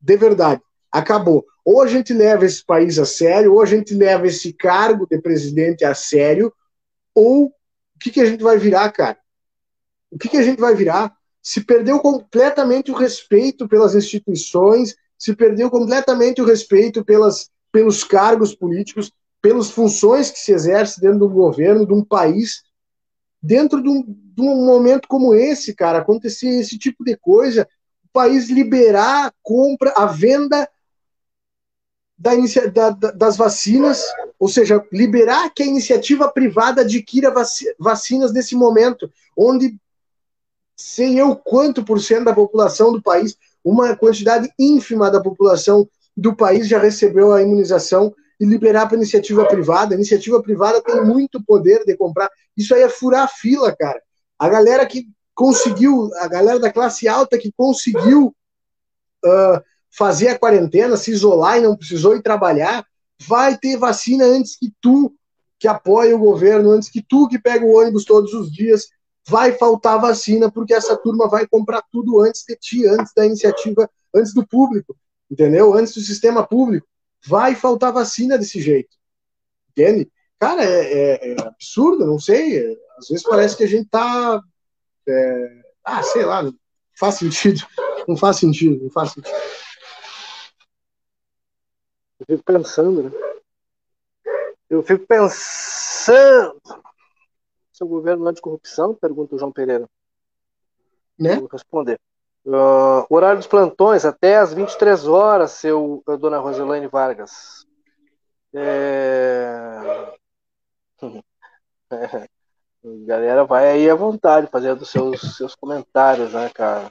De verdade, acabou. Ou a gente leva esse país a sério, ou a gente leva esse cargo de presidente a sério, ou o que, que a gente vai virar, cara? O que, que a gente vai virar? Se perdeu completamente o respeito pelas instituições, se perdeu completamente o respeito pelas, pelos cargos políticos, pelas funções que se exerce dentro do governo, de um país dentro de um, de um momento como esse, cara, acontecer esse tipo de coisa, o país liberar a compra, a venda da, da, das vacinas, ou seja, liberar que a iniciativa privada adquira vacinas nesse momento, onde sei eu quanto por cento da população do país, uma quantidade ínfima da população do país já recebeu a imunização e liberar para iniciativa privada. A iniciativa privada tem muito poder de comprar. Isso aí é furar a fila, cara. A galera que conseguiu, a galera da classe alta que conseguiu uh, fazer a quarentena, se isolar e não precisou ir trabalhar, vai ter vacina antes que tu, que apoia o governo, antes que tu, que pega o ônibus todos os dias, vai faltar vacina, porque essa turma vai comprar tudo antes de ti, antes da iniciativa, antes do público, entendeu? Antes do sistema público. Vai faltar vacina desse jeito, entende? Cara, é, é, é absurdo, não sei. Às vezes parece que a gente tá. É, ah, sei lá, não faz sentido. Não faz sentido, não faz sentido. Eu fico pensando, né? Eu fico pensando. Seu governo anticorrupção? Pergunta o João Pereira. Né? Vou responder. Uh, horário dos plantões até às 23 horas, seu dona Roselane Vargas. É... galera vai aí à vontade fazendo seus, seus comentários, né, cara?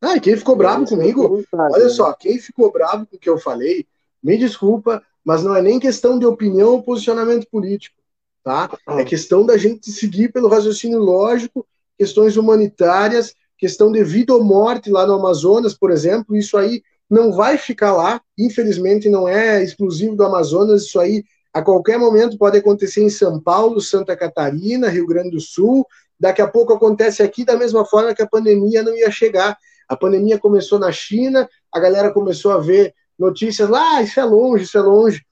Ah, e quem ficou bravo comigo, olha né? só, quem ficou bravo com o que eu falei, me desculpa, mas não é nem questão de opinião ou posicionamento político, tá? É questão da gente seguir pelo raciocínio lógico, questões humanitárias, questão de vida ou morte lá no Amazonas, por exemplo, isso aí não vai ficar lá, infelizmente não é exclusivo do Amazonas, isso aí a qualquer momento pode acontecer em São Paulo, Santa Catarina, Rio Grande do Sul, daqui a pouco acontece aqui da mesma forma que a pandemia não ia chegar. A pandemia começou na China, a galera começou a ver notícias lá, ah, isso é longe, isso é longe.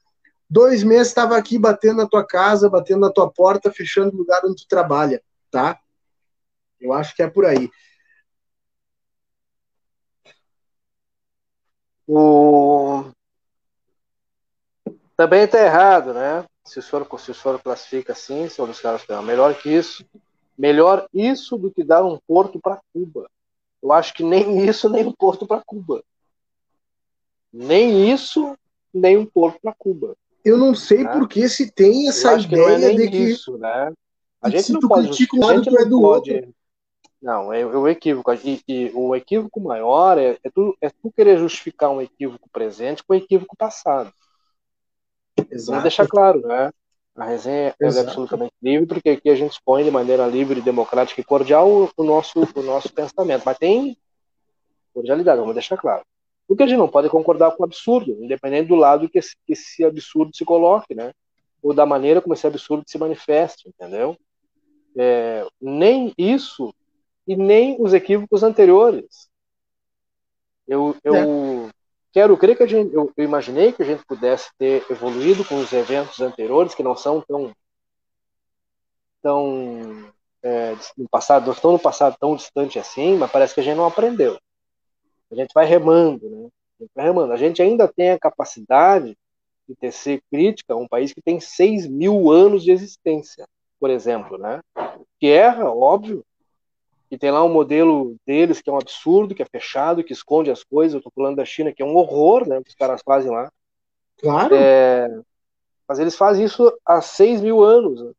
Dois meses estava aqui batendo na tua casa, batendo na tua porta, fechando o lugar onde tu trabalha, tá? Eu acho que é por aí. O... Também está errado, né? Se o, senhor, se o senhor classifica assim, se os caras melhor que isso, melhor isso do que dar um porto para Cuba. Eu acho que nem isso, nem um porto para Cuba. Nem isso, nem um porto para Cuba. Eu não sei né? por que se tem essa é ideia é de que. Isso, né? A gente não pode. Critica um lado, tu é do pode... outro. Não, é, é o equívoco. E, e, o equívoco maior é, é, tu, é tu querer justificar um equívoco presente com um equívoco passado. Exato. Vamos deixar claro, né? A resenha é absolutamente livre, porque aqui a gente expõe de maneira livre, democrática e cordial o, o nosso, o nosso pensamento. Mas tem cordialidade, vamos deixar claro. Porque a gente não pode concordar com o absurdo, independente do lado que esse, que esse absurdo se coloque, né? Ou da maneira como esse absurdo se manifeste, entendeu? É, nem isso e nem os equívocos anteriores. Eu, eu é. quero crer que a gente, eu, eu, imaginei que a gente pudesse ter evoluído com os eventos anteriores, que não são tão, tão é, no passado, não estão no passado tão distante assim, mas parece que a gente não aprendeu. A gente vai remando, né? A gente vai remando. A gente ainda tem a capacidade de tecer crítica a um país que tem 6 mil anos de existência, por exemplo, né? Que erra, óbvio, que tem lá um modelo deles que é um absurdo, que é fechado, que esconde as coisas. Eu tô falando da China, que é um horror, né? Que os caras fazem lá. Claro. É, mas eles fazem isso há 6 mil anos. Né?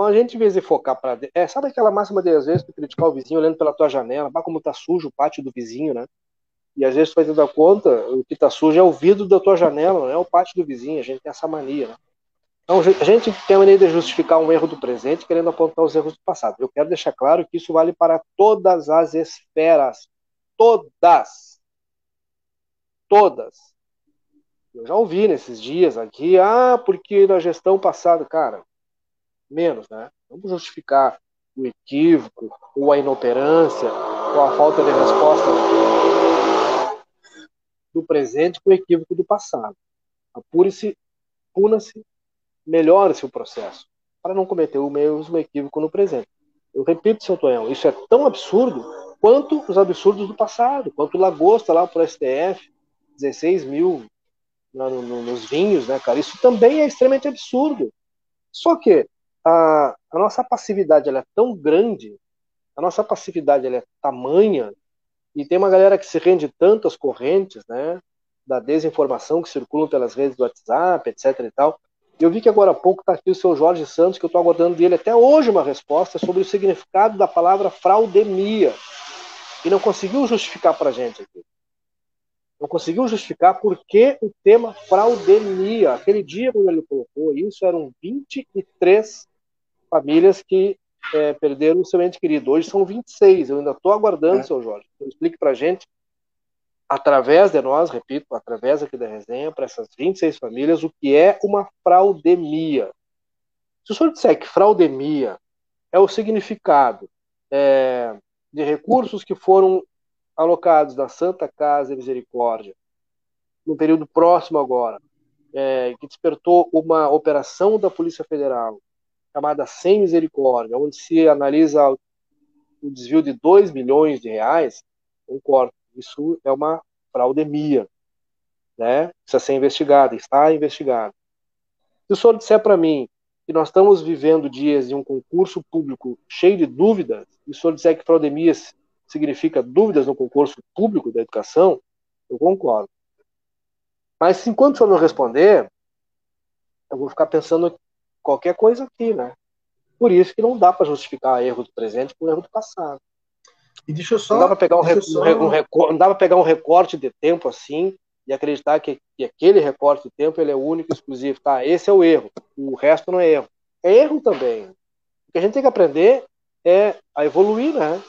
Então a gente, em vez de focar para é, sabe aquela máxima de às vezes tu criticar o vizinho olhando pela tua janela, bah, como tá sujo o pátio do vizinho, né? E às vezes tu vai conta, o que tá sujo é o vidro da tua janela, não é o pátio do vizinho, a gente tem essa mania, né? Então a gente tem a mania de justificar um erro do presente querendo apontar os erros do passado. Eu quero deixar claro que isso vale para todas as esferas. Todas. Todas. Eu já ouvi nesses dias aqui, ah, porque na gestão passada, cara, menos, né? Vamos justificar o equívoco, ou a inoperância, ou a falta de resposta do presente com o equívoco do passado. Apure-se, puna-se, melhore-se o processo, para não cometer o mesmo equívoco no presente. Eu repito, seu Tonhão, isso é tão absurdo quanto os absurdos do passado, quanto o Lagosta lá para o STF, 16 mil no, no, nos vinhos, né, cara? Isso também é extremamente absurdo. Só que a, a nossa passividade ela é tão grande, a nossa passividade ela é tamanha, e tem uma galera que se rende tanto às correntes, né, da desinformação que circulam pelas redes do WhatsApp, etc e tal, Eu vi que agora há pouco está aqui o seu Jorge Santos, que eu estou aguardando dele até hoje uma resposta sobre o significado da palavra fraudemia. E não conseguiu justificar para a gente aqui. Não conseguiu justificar por que o tema fraudemia. Aquele dia, quando ele colocou isso, eram 23 famílias que é, perderam o seu ente querido. Hoje são 26. Eu ainda estou aguardando, é. seu Jorge. Então, explique para a gente através de nós, repito, através aqui da resenha, para essas 26 famílias, o que é uma fraudemia. Se o senhor disser que fraudemia é o significado é, de recursos que foram alocados da Santa Casa de Misericórdia, no período próximo agora, é, que despertou uma operação da Polícia Federal chamada Sem Misericórdia, onde se analisa o desvio de 2 milhões de reais, concordo. Isso é uma fraudemia, né? Precisa ser investigado, está investigado. Se o senhor disser para mim que nós estamos vivendo dias de um concurso público cheio de dúvidas, e o senhor disser que fraudemia significa dúvidas no concurso público da educação, eu concordo. Mas enquanto o senhor não responder, eu vou ficar pensando qualquer coisa aqui, né? Por isso que não dá para justificar erro do presente com erro do passado. E deixa eu só. Não dá para pegar um, rec... só... um pegar um recorte de tempo assim e acreditar que, que, aquele recorte de tempo ele é único, exclusivo. Tá, esse é o erro. O resto não é erro. É erro também. O que a gente tem que aprender é a evoluir, né?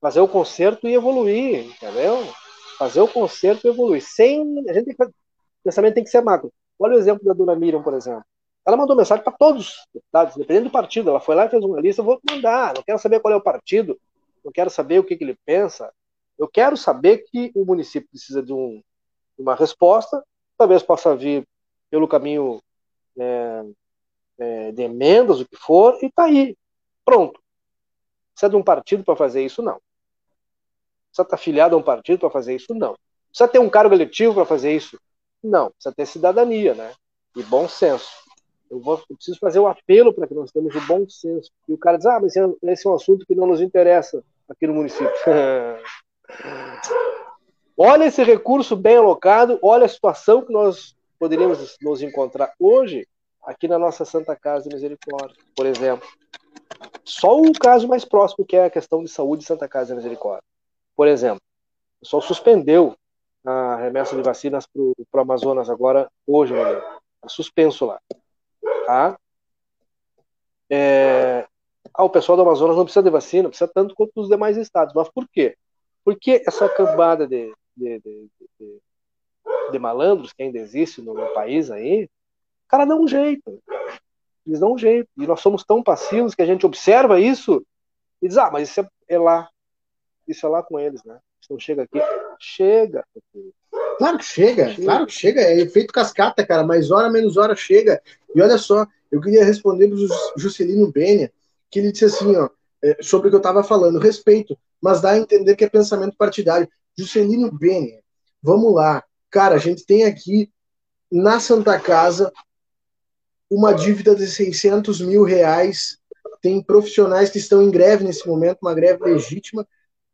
Fazer o conserto e evoluir, entendeu? Fazer o conserto e evoluir. Sem. A gente tem que... O pensamento tem que ser macro. Olha o exemplo da dona Miriam, por exemplo. Ela mandou mensagem para todos os deputados, dependendo do partido. Ela foi lá e fez uma lista. Eu vou mandar. Não quero saber qual é o partido eu quero saber o que, que ele pensa, eu quero saber que o município precisa de, um, de uma resposta, talvez possa vir pelo caminho é, é, de emendas, o que for, e está aí, pronto. Precisa de um partido para fazer isso? Não. Precisa estar afiliado a um partido para fazer isso? Não. Precisa ter um cargo eletivo para fazer isso? Não. Precisa ter cidadania, né? E bom senso. Eu, vou, eu preciso fazer um apelo para que nós tenhamos o bom senso. E o cara diz, ah, mas esse é um assunto que não nos interessa aqui no município. olha esse recurso bem alocado, olha a situação que nós poderíamos nos encontrar hoje aqui na nossa Santa Casa de Misericórdia, por exemplo. Só o caso mais próximo, que é a questão de saúde de Santa Casa de Misericórdia. Por exemplo, o pessoal suspendeu a remessa de vacinas para o Amazonas agora, hoje, né? Suspenso lá. Tá? É, ah, o pessoal do Amazonas não precisa de vacina, precisa tanto quanto os demais estados. Mas por quê? Porque essa cambada de, de, de, de, de malandros que ainda existe no, no país aí, cara dá um jeito. Eles dão um jeito. E nós somos tão passivos que a gente observa isso e diz, ah, mas isso é, é lá. Isso é lá com eles, né? Não chega aqui. Chega. Claro que chega, chega, claro que chega. É efeito cascata, cara. Mais hora, menos hora chega. E olha só, eu queria responder para o Juscelino Benia que ele disse assim, ó, é, sobre o que eu estava falando, respeito, mas dá a entender que é pensamento partidário. Juscelino Bene, vamos lá. Cara, a gente tem aqui na Santa Casa uma dívida de 600 mil reais. Tem profissionais que estão em greve nesse momento, uma greve legítima,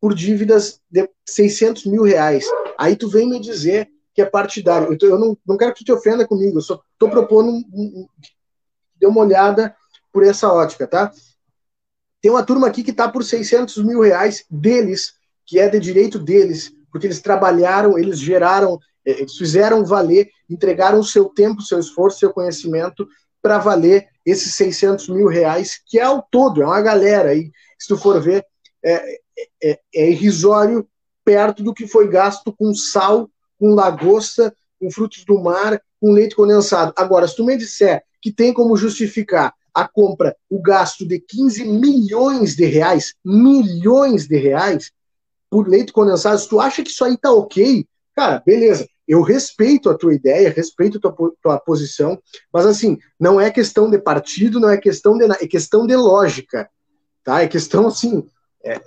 por dívidas de 600 mil reais. Aí tu vem me dizer que é partidário. Eu, não, não quero que tu te ofenda comigo, eu só estou propondo um, um, dê uma olhada por essa ótica, tá? Tem uma turma aqui que está por 600 mil reais deles, que é de direito deles, porque eles trabalharam, eles geraram, é, eles fizeram valer, entregaram o seu tempo, seu esforço, seu conhecimento para valer esses 600 mil reais, que é ao todo, é uma galera. E se tu for ver, é, é, é irrisório perto do que foi gasto com sal, com lagosta, com frutos do mar, com leite condensado. Agora, se tu me disser que tem como justificar a compra, o gasto de 15 milhões de reais, milhões de reais, por leite condensado, se tu acha que isso aí tá ok, cara, beleza. Eu respeito a tua ideia, respeito a tua, tua posição, mas assim, não é questão de partido, não é questão de é questão de lógica, tá? É questão assim, é,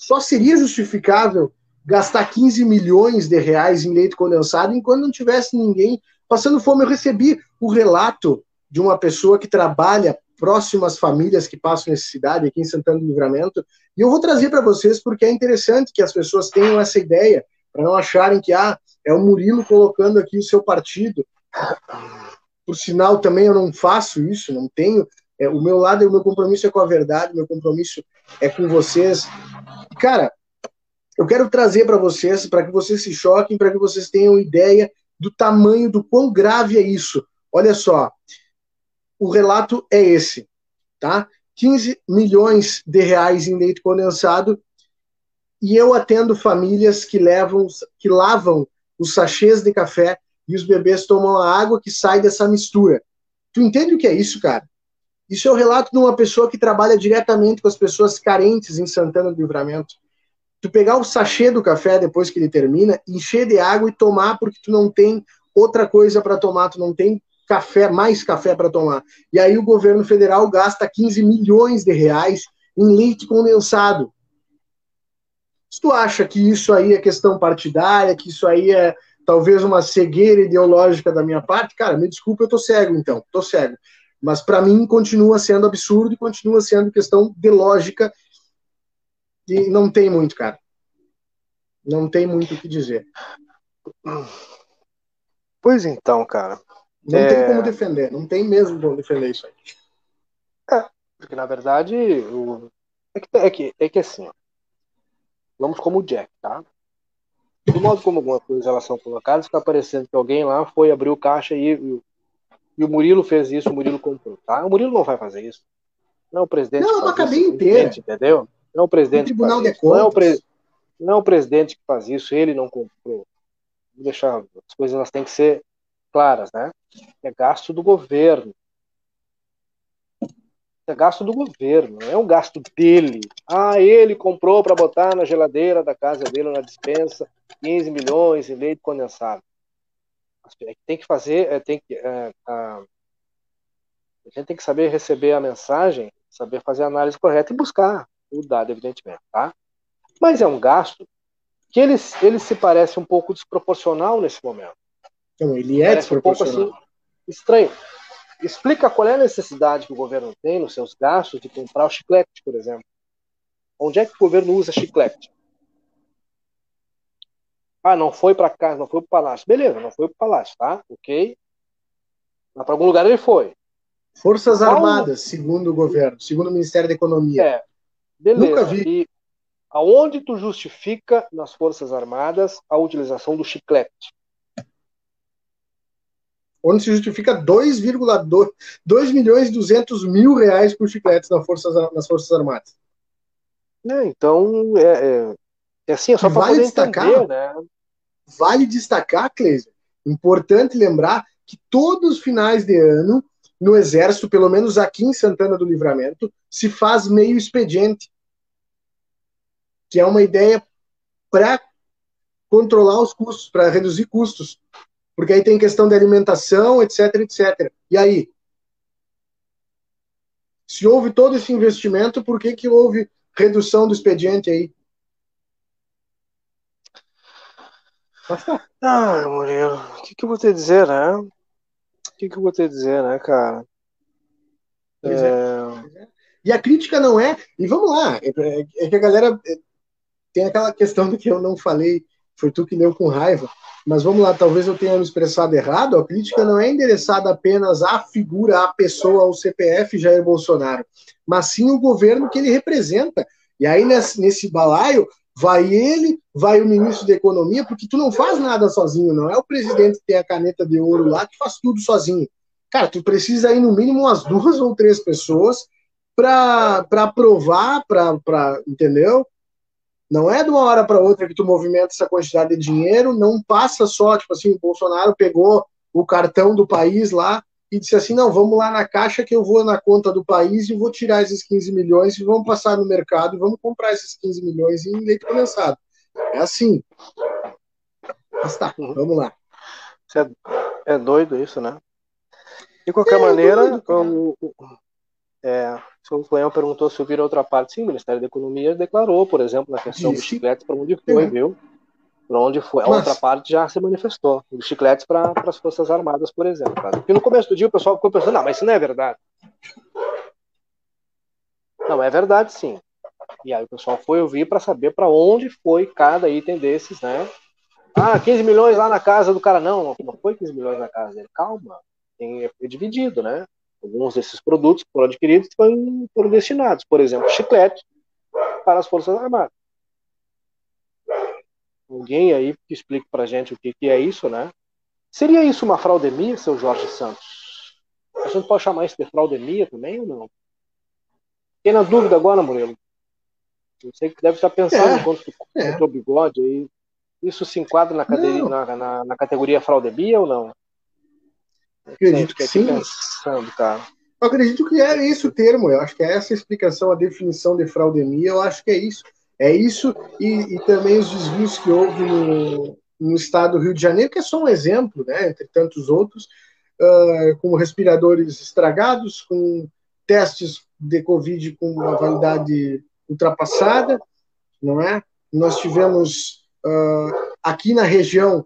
só seria justificável gastar 15 milhões de reais em leite condensado enquanto não tivesse ninguém passando fome. Eu recebi o relato de uma pessoa que trabalha próximo às famílias que passam necessidade aqui em Santana do Livramento. E eu vou trazer para vocês porque é interessante que as pessoas tenham essa ideia, para não acharem que ah, é o Murilo colocando aqui o seu partido. por sinal também eu não faço isso, não tenho. É, o meu lado, o meu compromisso é com a verdade, o meu compromisso é com vocês. Cara, eu quero trazer para vocês, para que vocês se choquem, para que vocês tenham ideia do tamanho, do quão grave é isso. Olha só, o relato é esse, tá? 15 milhões de reais em leite condensado e eu atendo famílias que levam, que lavam os sachês de café e os bebês tomam a água que sai dessa mistura. Tu entende o que é isso, cara? Isso é o relato de uma pessoa que trabalha diretamente com as pessoas carentes em Santana do Livramento. Tu pegar o sachê do café depois que ele termina, encher de água e tomar porque tu não tem outra coisa para tomar, tu não tem café, mais café para tomar. E aí o governo federal gasta 15 milhões de reais em leite condensado. Se tu acha que isso aí é questão partidária, que isso aí é talvez uma cegueira ideológica da minha parte, cara, me desculpa, eu tô cego então, tô cego. Mas para mim continua sendo absurdo e continua sendo questão de lógica e não tem muito, cara. Não tem muito o que dizer. Pois então, cara. Não é... tem como defender, não tem mesmo como defender isso aí. É, porque na verdade o... é, que, é, que, é que assim, ó. vamos como o Jack, tá? Do modo como algumas coisas elas são colocadas, fica parecendo que alguém lá foi abrir o caixa e, e, o Murilo fez isso, o Murilo comprou, tá? O Murilo não vai fazer isso. Não é o presidente. Não, a cadeia inteira. Entendeu? Não é o presidente. O Tribunal de Contas. Não é o, pre... não é o presidente que faz isso, ele não comprou. Vou deixar as coisas elas têm que ser claras, né? É gasto do governo. É gasto do governo, não é um gasto dele. Ah, ele comprou para botar na geladeira da casa dele, na dispensa, 15 milhões em leite condensado. É tem que fazer, é, tem que, é, a, a gente tem que saber receber a mensagem, saber fazer a análise correta e buscar o dado, evidentemente, tá? Mas é um gasto que ele, ele se parece um pouco desproporcional nesse momento. Então, ele é desproporcional. Um pouco, assim, estranho. Explica qual é a necessidade que o governo tem nos seus gastos de comprar o chiclete, por exemplo. Onde é que o governo usa chiclete? Ah, não foi para casa, não foi para o palácio. Beleza, não foi para o palácio, tá? Ok. Mas para algum lugar ele foi. Forças Qual... Armadas, segundo o governo, segundo o Ministério da Economia. É. Beleza. Nunca vi. E aonde tu justifica nas Forças Armadas a utilização do chiclete? onde se justifica 2,2 milhões e 200 mil reais por chicletes nas Forças, nas Forças Armadas. É, então, é, é, é assim, é só para vale poder destacar, entender, né? Vale destacar, Cleiser, importante lembrar que todos os finais de ano, no Exército, pelo menos aqui em Santana do Livramento, se faz meio expediente. Que é uma ideia para controlar os custos, para reduzir custos. Porque aí tem questão de alimentação, etc, etc. E aí? Se houve todo esse investimento, por que, que houve redução do expediente aí? Ah, Murilo, o que, que eu vou te dizer, né? O que, que eu vou te dizer, né, cara? É... É. E a crítica não é. E vamos lá, é, é, que a galera é, tem aquela questão do que eu não falei, foi tu que deu com raiva mas vamos lá, talvez eu tenha me expressado errado, a crítica não é endereçada apenas à figura, à pessoa, ao CPF Jair Bolsonaro, mas sim o governo que ele representa. E aí, nesse, nesse balaio, vai ele, vai o ministro da Economia, porque tu não faz nada sozinho, não é o presidente que tem a caneta de ouro lá que faz tudo sozinho. Cara, tu precisa aí no mínimo umas duas ou três pessoas para aprovar, para, entendeu? Não é de uma hora para outra que tu movimenta essa quantidade de dinheiro, não passa só, tipo assim, o Bolsonaro pegou o cartão do país lá e disse assim: não, vamos lá na caixa que eu vou na conta do país e vou tirar esses 15 milhões e vamos passar no mercado e vamos comprar esses 15 milhões em leite condensado. É assim. Mas tá, uhum. vamos lá. É, é doido isso, né? De qualquer é, maneira, é doido, o, é, o Leão perguntou se ouvir outra parte. Sim, o Ministério da Economia declarou, por exemplo, na questão chicletes, para onde foi, viu? Para onde foi. A Mas... outra parte já se manifestou. Os chicletes para as Forças Armadas, por exemplo. Tá? Porque no começo do dia o pessoal ficou pensando, não, mas isso não é verdade. Não, é verdade sim. E aí o pessoal foi ouvir para saber para onde foi cada item desses, né? Ah, 15 milhões lá na casa do cara. Não, não foi 15 milhões na casa dele. Calma. tem, é dividido, né? Alguns desses produtos que foram adquiridos foram, foram destinados, por exemplo, chiclete para as Forças Armadas. Alguém aí que explique para gente o que, que é isso, né? Seria isso uma fraudemia, seu Jorge Santos? A gente pode chamar isso de fraudemia também ou não? Fiquei na dúvida agora, Murilo. Eu sei que deve estar pensando é, enquanto tu é. o bigode aí. Isso se enquadra na, cadeia, na, na, na, categoria fraudemia ou não? Acredito que sim. Pensando, cara. Eu acredito que é esse o termo. Eu acho que é essa a explicação, a definição de fraudemia. Eu acho que é isso. É isso e, e também os desvios que houve no, no estado do Rio de Janeiro, que é só um exemplo, né, entre tantos outros, uh, com respiradores estragados, com testes de Covid com uma validade ultrapassada, não é? Nós tivemos uh, aqui na região,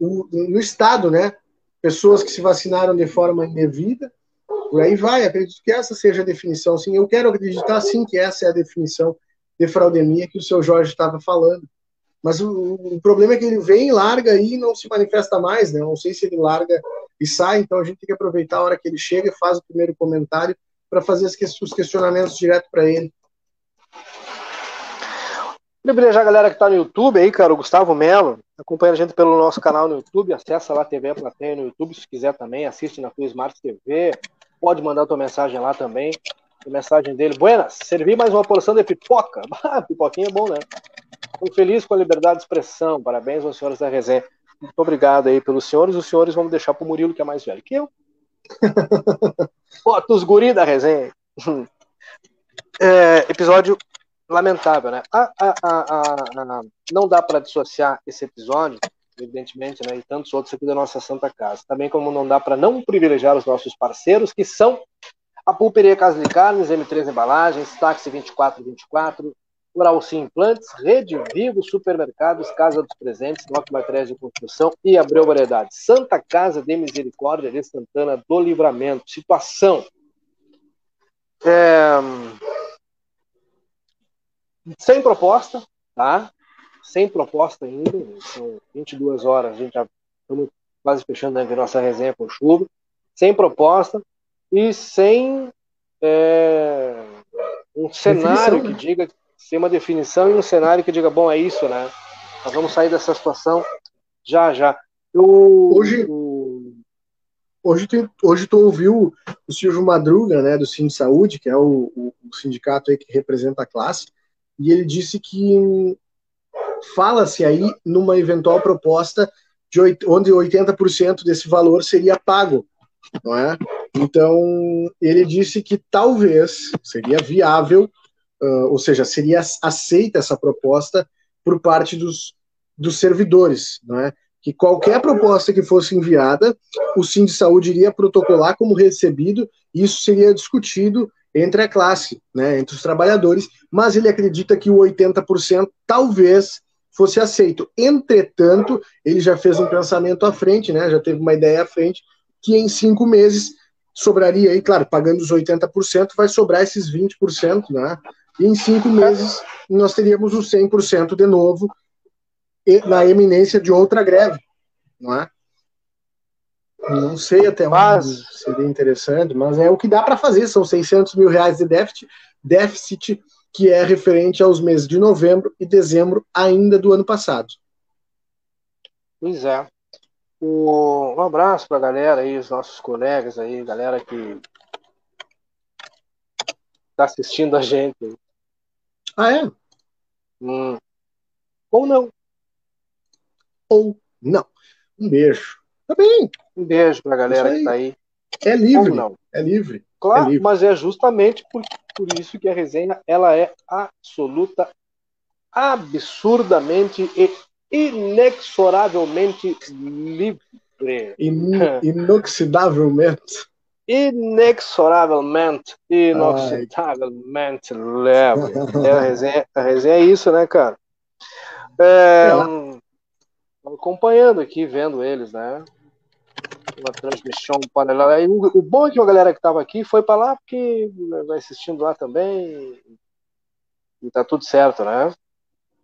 o, no estado, né, pessoas que se vacinaram de forma indevida, por aí vai. Acredito que essa seja a definição. Sim, eu quero acreditar sim que essa é a definição de fraudemia que o seu Jorge estava falando. Mas o, o, problema é que ele vem, larga e não se manifesta mais, né? Não sei se ele larga e sai, então a gente tem que aproveitar a hora que ele chega e faz o primeiro comentário para fazer os questionamentos direto para ele. Privilegiar a galera que está no YouTube aí, cara, o Gustavo Melo, acompanha a gente pelo nosso canal no YouTube, acessa lá TV Plateia no YouTube, se quiser também, assiste na tua Smart TV, pode mandar tua mensagem lá também, mensagem dele, buenas, servi mais uma porção de pipoca, ah, pipoquinha é bom, né? Estou feliz com a liberdade de expressão, parabéns aos senhores da resenha, muito obrigado aí pelos senhores, os senhores vamos deixar para o Murilo, que é mais velho que eu. Bota os guri da resenha. É, episódio lamentável, né? A, a, a, não dá para dissociar esse episódio, evidentemente, né, e tantos outros aqui da nossa Santa Casa. Também como não dá para não privilegiar os nossos parceiros, que são a Pulperia Casa de Carnes, M3 Embalagens, Táxi 2424, Oral Sim Implantes, Rede Vivo, Supermercados, Casa dos Presentes, Noc Materiais de Construção e Abreu Variedade. Santa Casa de Misericórdia de Santana do Livramento. Situação. É... Sem proposta, tá? Sem proposta ainda. São 22 horas, a gente já estamos quase fechando a nossa resenha com chuva. Sem proposta e sem é... um cenário que né? diga sem uma definição e um cenário que diga, bom, é isso, né? Nós vamos sair dessa situação já, já. Eu, hoje, hoje, tem, hoje tu ouviu o Silvio Madruga, né, do Cine Saúde, que é o, o, o sindicato aí que representa a classe, e ele disse que fala-se aí numa eventual proposta de onde 80% desse valor seria pago, não é? Então, ele disse que talvez seria viável uh, ou seja, seria aceita essa proposta por parte dos, dos servidores, não é? que qualquer proposta que fosse enviada, o Sim de Saúde iria protocolar como recebido, e isso seria discutido entre a classe, né, entre os trabalhadores, mas ele acredita que o 80% talvez fosse aceito. Entretanto, ele já fez um pensamento à frente, né, já teve uma ideia à frente, que em cinco meses sobraria aí, claro, pagando os 80%, vai sobrar esses 20%, né, e em cinco meses nós teríamos o 100% de novo na eminência de outra greve, não é? Não sei até onde seria interessante, mas é o que dá para fazer. São 600 mil reais de déficit, déficit que é referente aos meses de novembro e dezembro ainda do ano passado. Pois é. Um abraço para a galera aí, os nossos colegas aí, galera que está assistindo a gente. Ah, é? Hum. Ou não. Ou não. Um beijo. Tá bem. Um beijo pra galera que tá aí. É livre. Ou não. É livre. Claro, é livre. mas é justamente por, por isso que a resenha ela é absoluta, absurdamente e inexoravelmente livre. In, inoxidavelmente inexoravelmente, inoxidavelmente leve. É, a, resenha, a resenha é isso, né, cara? É, um, acompanhando aqui, vendo eles, né? Uma transmissão paralela. O, o bom é que a galera que tava aqui foi para lá porque vai assistindo lá também e tá tudo certo, né?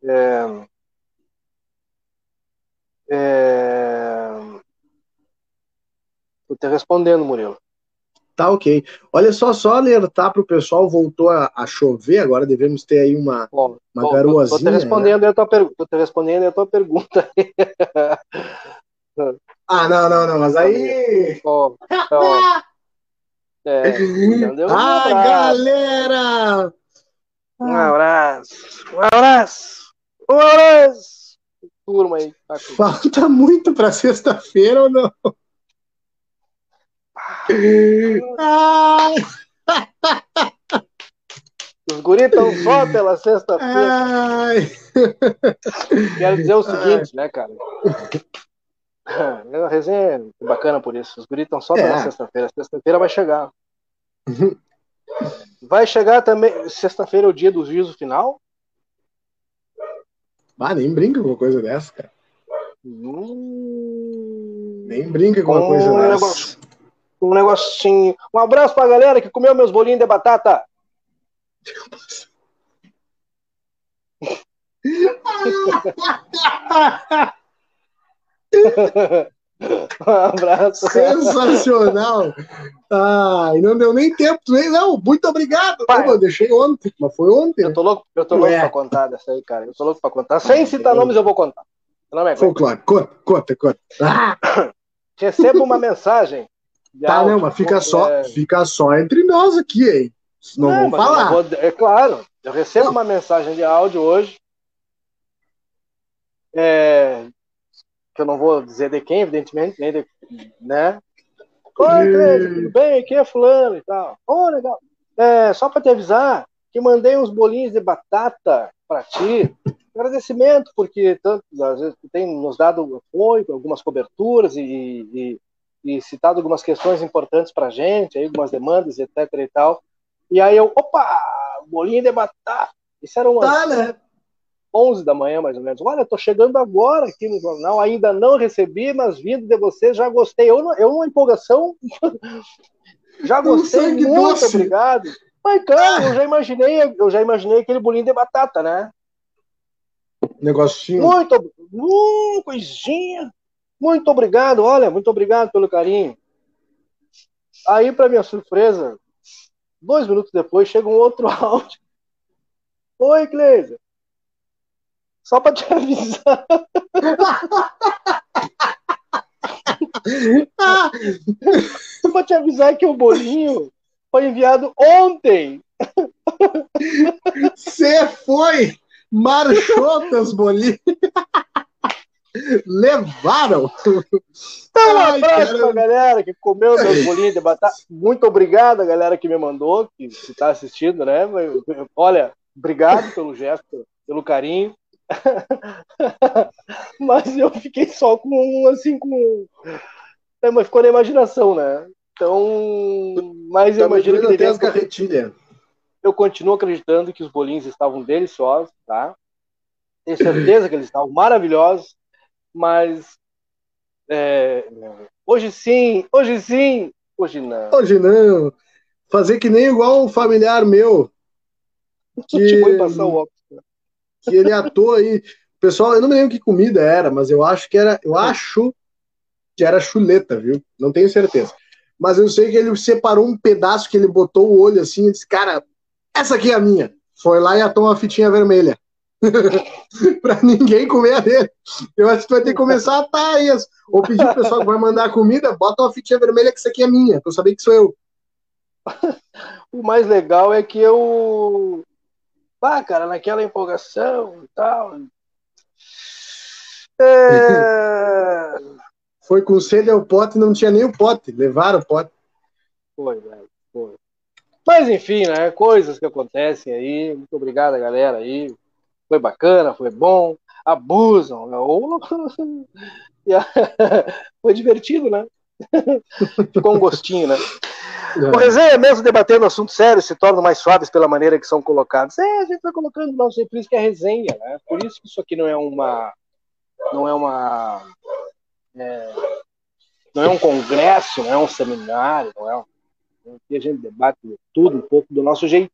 É, é, Tô te respondendo, Murilo. Tá ok. Olha só, só alertar para o pessoal, voltou a, a, chover, agora devemos ter aí uma, bom, uma bom, garoazinha. Tô te respondendo, né? a tua per... te respondendo a tua pergunta. ah, não, não, não, mas aí. Oh, oh. É? Ah, um galera! Um abraço, um abraço, um abraço! Turma aí. Tá Falta muito para sexta-feira ou não? Ah. Os guris estão só pela sexta-feira. Quero dizer o seguinte, Ai. né, cara? A resenha é bacana por isso. Os guris estão só pela é. sexta-feira. Sexta-feira vai chegar. Vai chegar também. Sexta-feira é o dia do juízo final? Ah, nem brinca com uma coisa dessa, cara. Hum... Nem brinca com uma coisa dessa. Negócio, um negocinho. Um abraço pra galera que comeu meus bolinhos de batata. um abraço. Sensacional. Ai, não deu nem tempo. Não, muito obrigado. Pai, eu deixei ontem, mas foi ontem. Eu tô louco, eu tô louco é. pra contar dessa aí, cara. Eu tô louco pra contar. Sem citar nomes, eu vou contar. Não é, Folclore, conta, conta, conta. Ah. Recebo uma mensagem Tá, áudio, não, mas fica só, é... fica só entre nós aqui, hein? Não, não vamos falar. Vou, é claro, eu recebo uma mensagem de áudio hoje, é, que eu não vou dizer de quem, evidentemente, nem de, né? Oi, Cleide, tudo bem? Quem é fulano e tal? Oh, legal. É, só para te avisar que mandei uns bolinhos de batata para ti. Agradecimento, porque tanto, às vezes tem nos dado apoio, algumas coberturas e, e, e citado algumas questões importantes para a gente, aí, algumas demandas, etc e tal. E aí eu, opa, bolinho de batata. Isso era umas tá, né? 11 da manhã, mais ou menos. Olha, estou chegando agora aqui no jornal, ainda não recebi, mas vindo de você, já gostei. Eu, eu uma empolgação, já gostei, muito doce. obrigado. Mas, cara, eu já imaginei, eu já imaginei aquele bolinho de batata, né? Negocinho. Muito, uh, coisinha. Muito obrigado, olha, muito obrigado pelo carinho. Aí, para minha surpresa, dois minutos depois, chega um outro áudio. Oi, Cleisa. Só para te avisar. Só para te avisar que o bolinho foi enviado ontem. Você foi marchotas bolinhos. Levaram! Um abraço pra galera que comeu meus bolinhos de batata. Muito obrigado a galera que me mandou, que está assistindo, né? Olha, obrigado pelo gesto, pelo carinho. Mas eu fiquei só com, assim, com. É, mas ficou na imaginação, né? Então. Mas eu tá imagino que. Devia... As Eu continuo acreditando que os bolinhos estavam deliciosos, tá? Tenho certeza que eles estavam maravilhosos mas é, hoje sim, hoje sim, hoje não. Hoje não. Fazer que nem igual um familiar meu. Que, que ele atou aí. Pessoal, eu não me lembro que comida era, mas eu acho que era, eu acho que era chuleta, viu? Não tenho certeza. Mas eu sei que ele separou um pedaço que ele botou o olho assim e disse, cara, essa aqui é a minha. Foi lá e atou uma fitinha vermelha. para ninguém comer a dele. Eu acho que tu vai ter que começar a atar isso. Ou pedir pro pessoal que vai mandar comida, bota uma fitinha vermelha que isso aqui é minha, pra eu saber que sou eu. o mais legal é que eu. Ah, cara, naquela empolgação e tal. É... Foi com sede ao pote não tinha nem o pote. Levaram o pote. Foi, velho. Foi. Mas enfim, né? Coisas que acontecem aí. Muito obrigado, galera aí foi bacana, foi bom, abusam, né? ou foi divertido, né? Ficou um gostinho, né? É. O resenha, mesmo debatendo assuntos sérios, se tornam mais suaves pela maneira que são colocados. É, a gente vai colocando nosso por isso que é resenha, né? Por isso que isso aqui não é uma. Não é uma. É, não é um congresso, não é um seminário, não é um. Aqui a gente debate tudo um pouco do nosso jeito.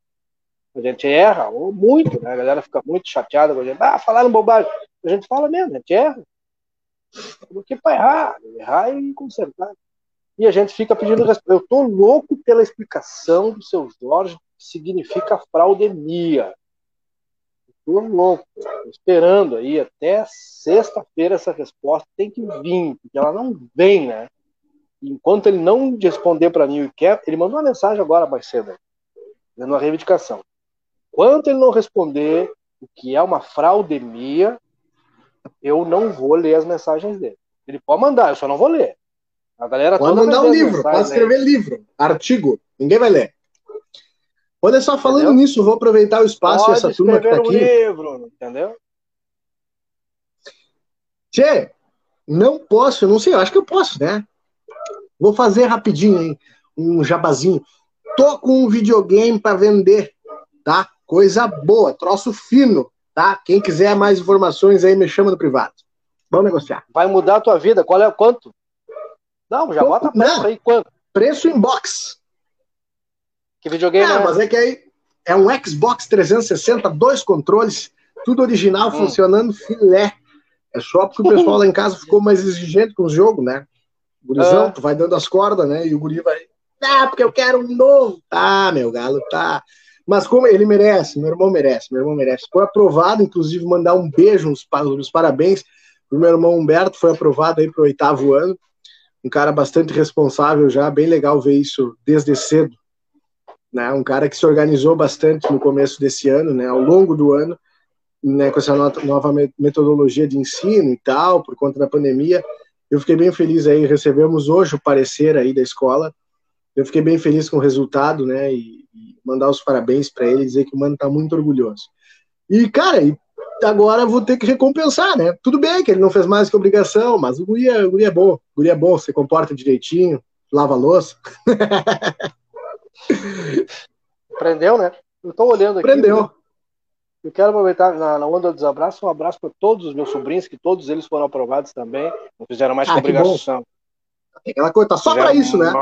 A gente erra, ou muito, né? A galera fica muito chateada com a gente. Ah, falaram bobagem. A gente fala mesmo, a gente erra. Porque para errar, errar e consertar. E a gente fica pedindo resposta. Eu tô louco pela explicação do seu Jorge, que significa fraudemia. Tô louco, tô esperando aí até sexta-feira essa resposta tem que vir, porque ela não vem, né? Enquanto ele não responder para mim o que quer, ele mandou uma mensagem agora mais cedo, dando uma reivindicação. Enquanto ele não responder o que é uma fraudemia, eu não vou ler as mensagens dele. Ele pode mandar, eu só não vou ler. A galera pode mandar um livro, pode escrever aí. livro, artigo, ninguém vai ler. Olha só, falando entendeu? nisso, vou aproveitar o espaço pode essa turma que aqui. Um livro, entendeu? Tchê, não posso, não sei, eu acho que eu posso, né? Vou fazer rapidinho, hein? Um jabazinho. Tô com um videogame para vender, tá? Coisa boa, troço fino, tá? Quem quiser mais informações aí, me chama no privado. Vamos negociar. Vai mudar a tua vida. Qual é o quanto? Não, já bota preço não, aí. Quanto? Preço em box. Que videogame é? mas é que aí é um Xbox 360, dois controles, tudo original, hum. funcionando filé. É só porque o pessoal lá em casa ficou mais exigente com o jogo, né? Gurizão, ah. tu vai dando as cordas, né? E o guri vai. Ah, porque eu quero um novo. Tá, meu galo, tá. Mas como ele merece, meu irmão merece, meu irmão merece. Foi aprovado, inclusive, mandar um beijo, uns, uns parabéns pro meu irmão Humberto, foi aprovado aí pro oitavo ano. Um cara bastante responsável já, bem legal ver isso desde cedo. Né? Um cara que se organizou bastante no começo desse ano, né? Ao longo do ano, né? Com essa nova metodologia de ensino e tal, por conta da pandemia eu fiquei bem feliz aí, recebemos hoje o parecer aí da escola. Eu fiquei bem feliz com o resultado, né? E, mandar os parabéns para ele, dizer que o mano tá muito orgulhoso. E, cara, e agora vou ter que recompensar, né? Tudo bem que ele não fez mais que obrigação, mas o guri é, o guri é bom. O guri é bom, se comporta direitinho, lava louça. Aprendeu, né? Eu tô olhando aqui. Aprendeu. Eu quero aproveitar na, na onda dos abraços, um abraço para todos os meus sobrinhos, que todos eles foram aprovados também, não fizeram mais ah, que obrigação. Aquela coisa, tá só para isso, né?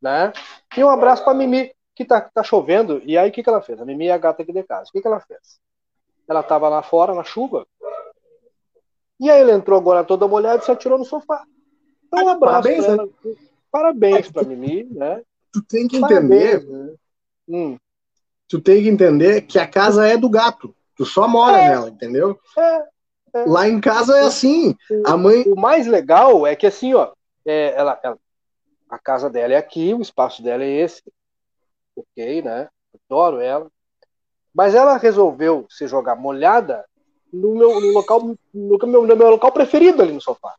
né? E um abraço para Mimi, que tá, tá chovendo, e aí o que, que ela fez? A Mimi é a gata aqui de casa. O que, que ela fez? Ela tava lá fora, na chuva, e aí ela entrou agora toda molhada e se atirou no sofá. Então, um abraço Parabéns, pra. Né? Parabéns para Mimi, né? Tu tem que entender. Parabéns, né? hum tu tem que entender que a casa é do gato. Tu só mora é, nela, entendeu? É, é. Lá em casa é assim. A mãe. O mais legal é que assim, ó, é, ela, ela, a casa dela é aqui, o espaço dela é esse. Ok, né? Adoro ela. Mas ela resolveu se jogar molhada no meu no local no meu, no meu local preferido ali no sofá.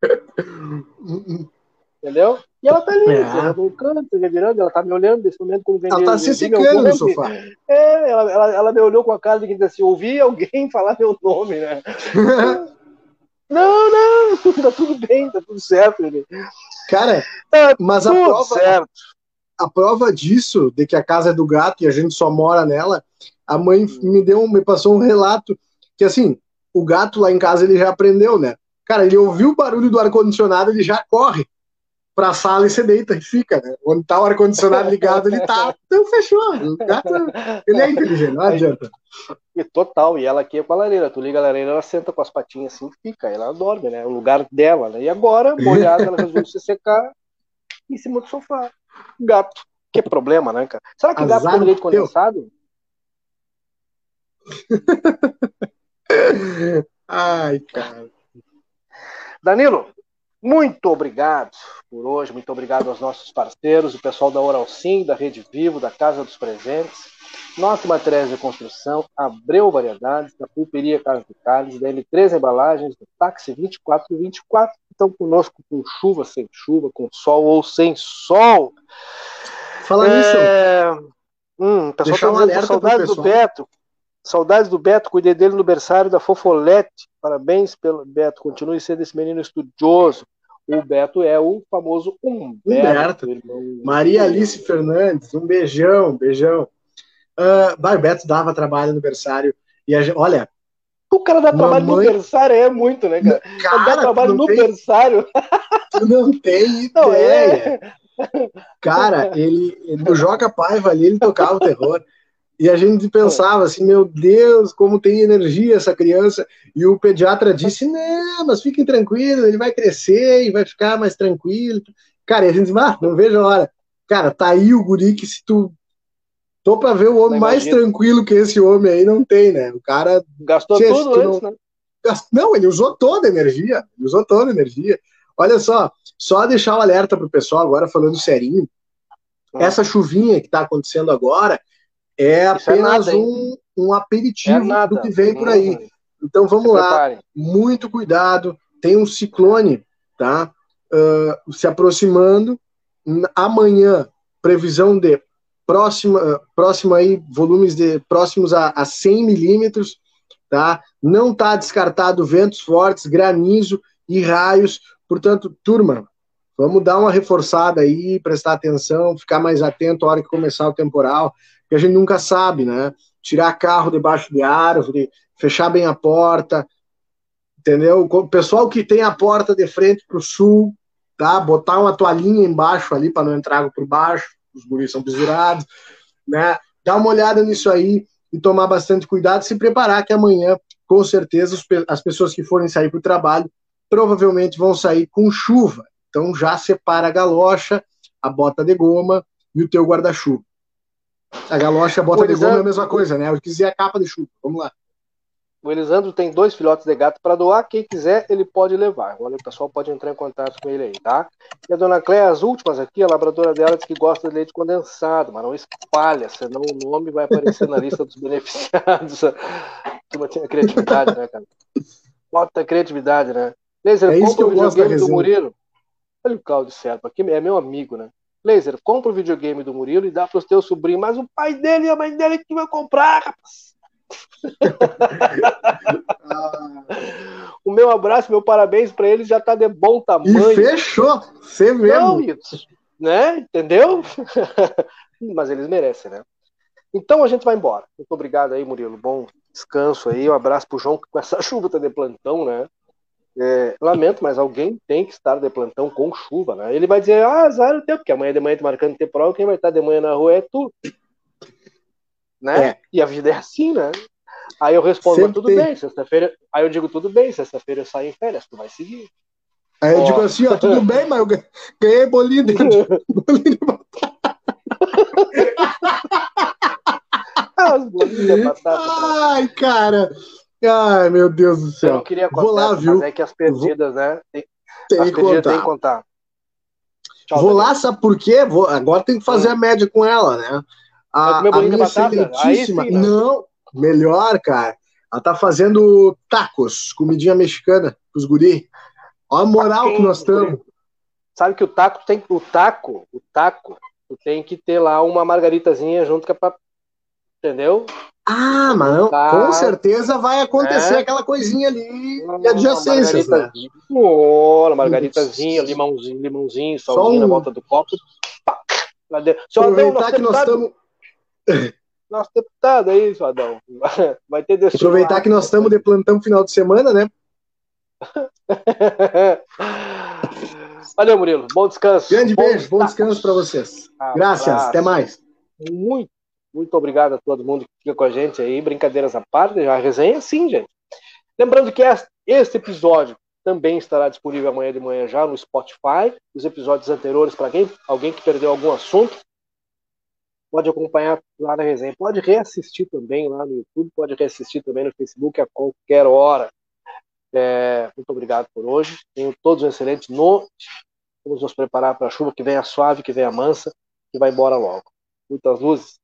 Entendeu? E ela tá ali, é. no canto, revirando, ela tá me olhando nesse momento como vem Ela tá se secando no sofá. É, ela, ela, ela, me olhou com a cara de que assim, ouvi alguém falar meu nome, né? não, não, tá tudo bem, tá tudo certo. Ele. Cara, tá mas a prova, certo. a prova disso, de que a casa é do gato e a gente só mora nela, a mãe me deu, me passou um relato que assim, o gato lá em casa ele já aprendeu, né? Cara, ele ouviu o barulho do ar-condicionado, ele já corre para a sala e você deita e fica, né? Onde tá o ar-condicionado ligado, ele tá. Então fechou. O gato, ele é inteligente, não adianta. E total, e ela aqui é com a lareira. Tu liga a lareira, ela senta com as patinhas assim e fica. Ela dorme, né? O lugar dela, né? E agora, molhada, ela resolve se secar em cima do sofá. Gato. Que problema, né, cara? Será que Azar gato come leite condensado? Ai, cara. Danilo, muito obrigado por hoje, muito obrigado aos nossos parceiros, o pessoal da Oral Sim, da Rede Vivo, da Casa dos Presentes, Nossa Materiais de Construção, Abreu Variedades, da Pulperia Casa de Carnes, da L3 Embalagens, do Táxi 2424, que estão conosco com chuva, sem chuva, com sol ou sem sol. Fala é... nisso. Hum, o pessoal está um dizendo saudades do Beto. Saudades do Beto, cuidei dele no berçário da Fofolete. Parabéns pelo Beto, continue sendo esse menino estudioso. O Beto é o famoso Humberto. Humberto. Maria Alice Fernandes, um beijão, beijão. Uh, Beto dava trabalho no berçário. E a, olha. O cara dá trabalho mamãe... no berçário é muito, né, cara? cara dá trabalho no tem... berçário. Tu não tem não, ideia. É... Cara, ele, no Joca Paiva ali, ele tocava o terror. E a gente pensava assim, meu Deus, como tem energia essa criança. E o pediatra disse: não, mas fiquem tranquilos, ele vai crescer e vai ficar mais tranquilo. Cara, e a gente diz, ah, não vejo a hora. Cara, tá aí o guri que se tu. Tô pra ver o homem mais tranquilo que esse homem aí, não tem, né? O cara. Gastou tudo antes, não... né? Não, ele usou toda a energia. Ele usou toda a energia. Olha só, só deixar o alerta pro pessoal agora, falando serinho. Ah. Essa chuvinha que tá acontecendo agora é é apenas é nada, um, um aperitivo é do que vem por aí. Então vamos lá, prepare. muito cuidado. Tem um ciclone, tá? Uh, se aproximando. Amanhã, previsão de próxima, uh, próxima aí, volumes de próximos a, a 100 milímetros, tá? Não está descartado ventos fortes, granizo e raios. Portanto, turma, vamos dar uma reforçada aí, prestar atenção, ficar mais atento a hora que começar o temporal, porque a gente nunca sabe, né? Tirar carro debaixo de árvore, fechar bem a porta, entendeu? O pessoal que tem a porta de frente para o sul, tá? Botar uma toalhinha embaixo ali para não entrar por baixo, os guris são pisurados, né? Dá uma olhada nisso aí e tomar bastante cuidado, se preparar que amanhã, com certeza, as pessoas que forem sair para o trabalho provavelmente vão sair com chuva. Então já separa a galocha, a bota de goma e o teu guarda-chuva. A galocha a bota de goma é a mesma coisa, né? Eu quiser a capa de chuva. Vamos lá. O Elisandro tem dois filhotes de gato para doar. Quem quiser, ele pode levar. Olha, o pessoal pode entrar em contato com ele aí, tá? E a dona Cléia, as últimas aqui, a labradora dela diz que gosta de leite condensado, mas não espalha, senão o nome vai aparecer na lista dos beneficiados. Turma tinha criatividade, né, cara? Falta criatividade, né? Laser, é compra o videogame do Murilo. Olha o Claudio Serpa, aqui é meu amigo, né? Laser, compra o videogame do Murilo e dá para os teus sobrinhos, mas o pai dele e a mãe dele que vai comprar, rapaz o meu abraço, meu parabéns para eles já tá de bom tamanho. E fechou, você mesmo. Não, né? Entendeu? Mas eles merecem, né? Então a gente vai embora. Muito obrigado aí, Murilo. Bom descanso aí. Um abraço pro João, que com essa chuva tá de plantão, né? É, lamento, mas alguém tem que estar de plantão com chuva, né? Ele vai dizer, ah, azar o tempo, porque amanhã de manhã tá marcando temporal, quem vai estar de manhã na rua é tu né? É. E a vida é assim, né? Aí eu respondo, Sempre tudo tem. bem, sexta-feira. Aí eu digo, tudo bem, sexta-feira eu saio em férias, tu vai seguir. Aí eu ó. digo assim, ó, tudo bem, mas eu ganhei de, bolinho de batata. As bolinhas de batata. Ai, cara. Ai, meu Deus do céu. Eu não queria contar, Vou lá, viu? é que as perdidas, Vou... né? Tem, tem as perdidas tem que contar. Tchau, Vou lá, sabe por quê? Vou... Agora tem que fazer a média com ela, né? A, a minha excelentíssima. Sim, né? Não, melhor, cara. Ela tá fazendo tacos, comidinha mexicana pros guri. Olha a moral que nós estamos. Sabe que o taco tem o taco, o taco, tu tem que ter lá uma margaritazinha junto com a entendeu? Ah, mas tá. com certeza vai acontecer é. aquela coisinha ali de adjacências, né? Olha, margaritazinha, limãozinho, limãozinho, só um... na volta do copo. Pá, Aproveitar que nós estamos nosso deputado aí, Adão. Vai ter Aproveitar que nós estamos de plantão final de semana, né? Valeu, Murilo. Bom descanso. Grande bom beijo, bom descanso para vocês. Graças, até mais. Muito, muito obrigado a todo mundo que fica com a gente aí. Brincadeiras à parte, a resenha sim, gente. Lembrando que este episódio também estará disponível amanhã de manhã já no Spotify. Os episódios anteriores, para alguém, alguém que perdeu algum assunto, pode acompanhar lá na resenha. Pode reassistir também lá no YouTube, pode reassistir também no Facebook a qualquer hora. É, muito obrigado por hoje. Tenham todos um excelente noite. Vamos nos preparar para a chuva que venha suave, que venha mansa, que vai embora logo. Muitas luzes.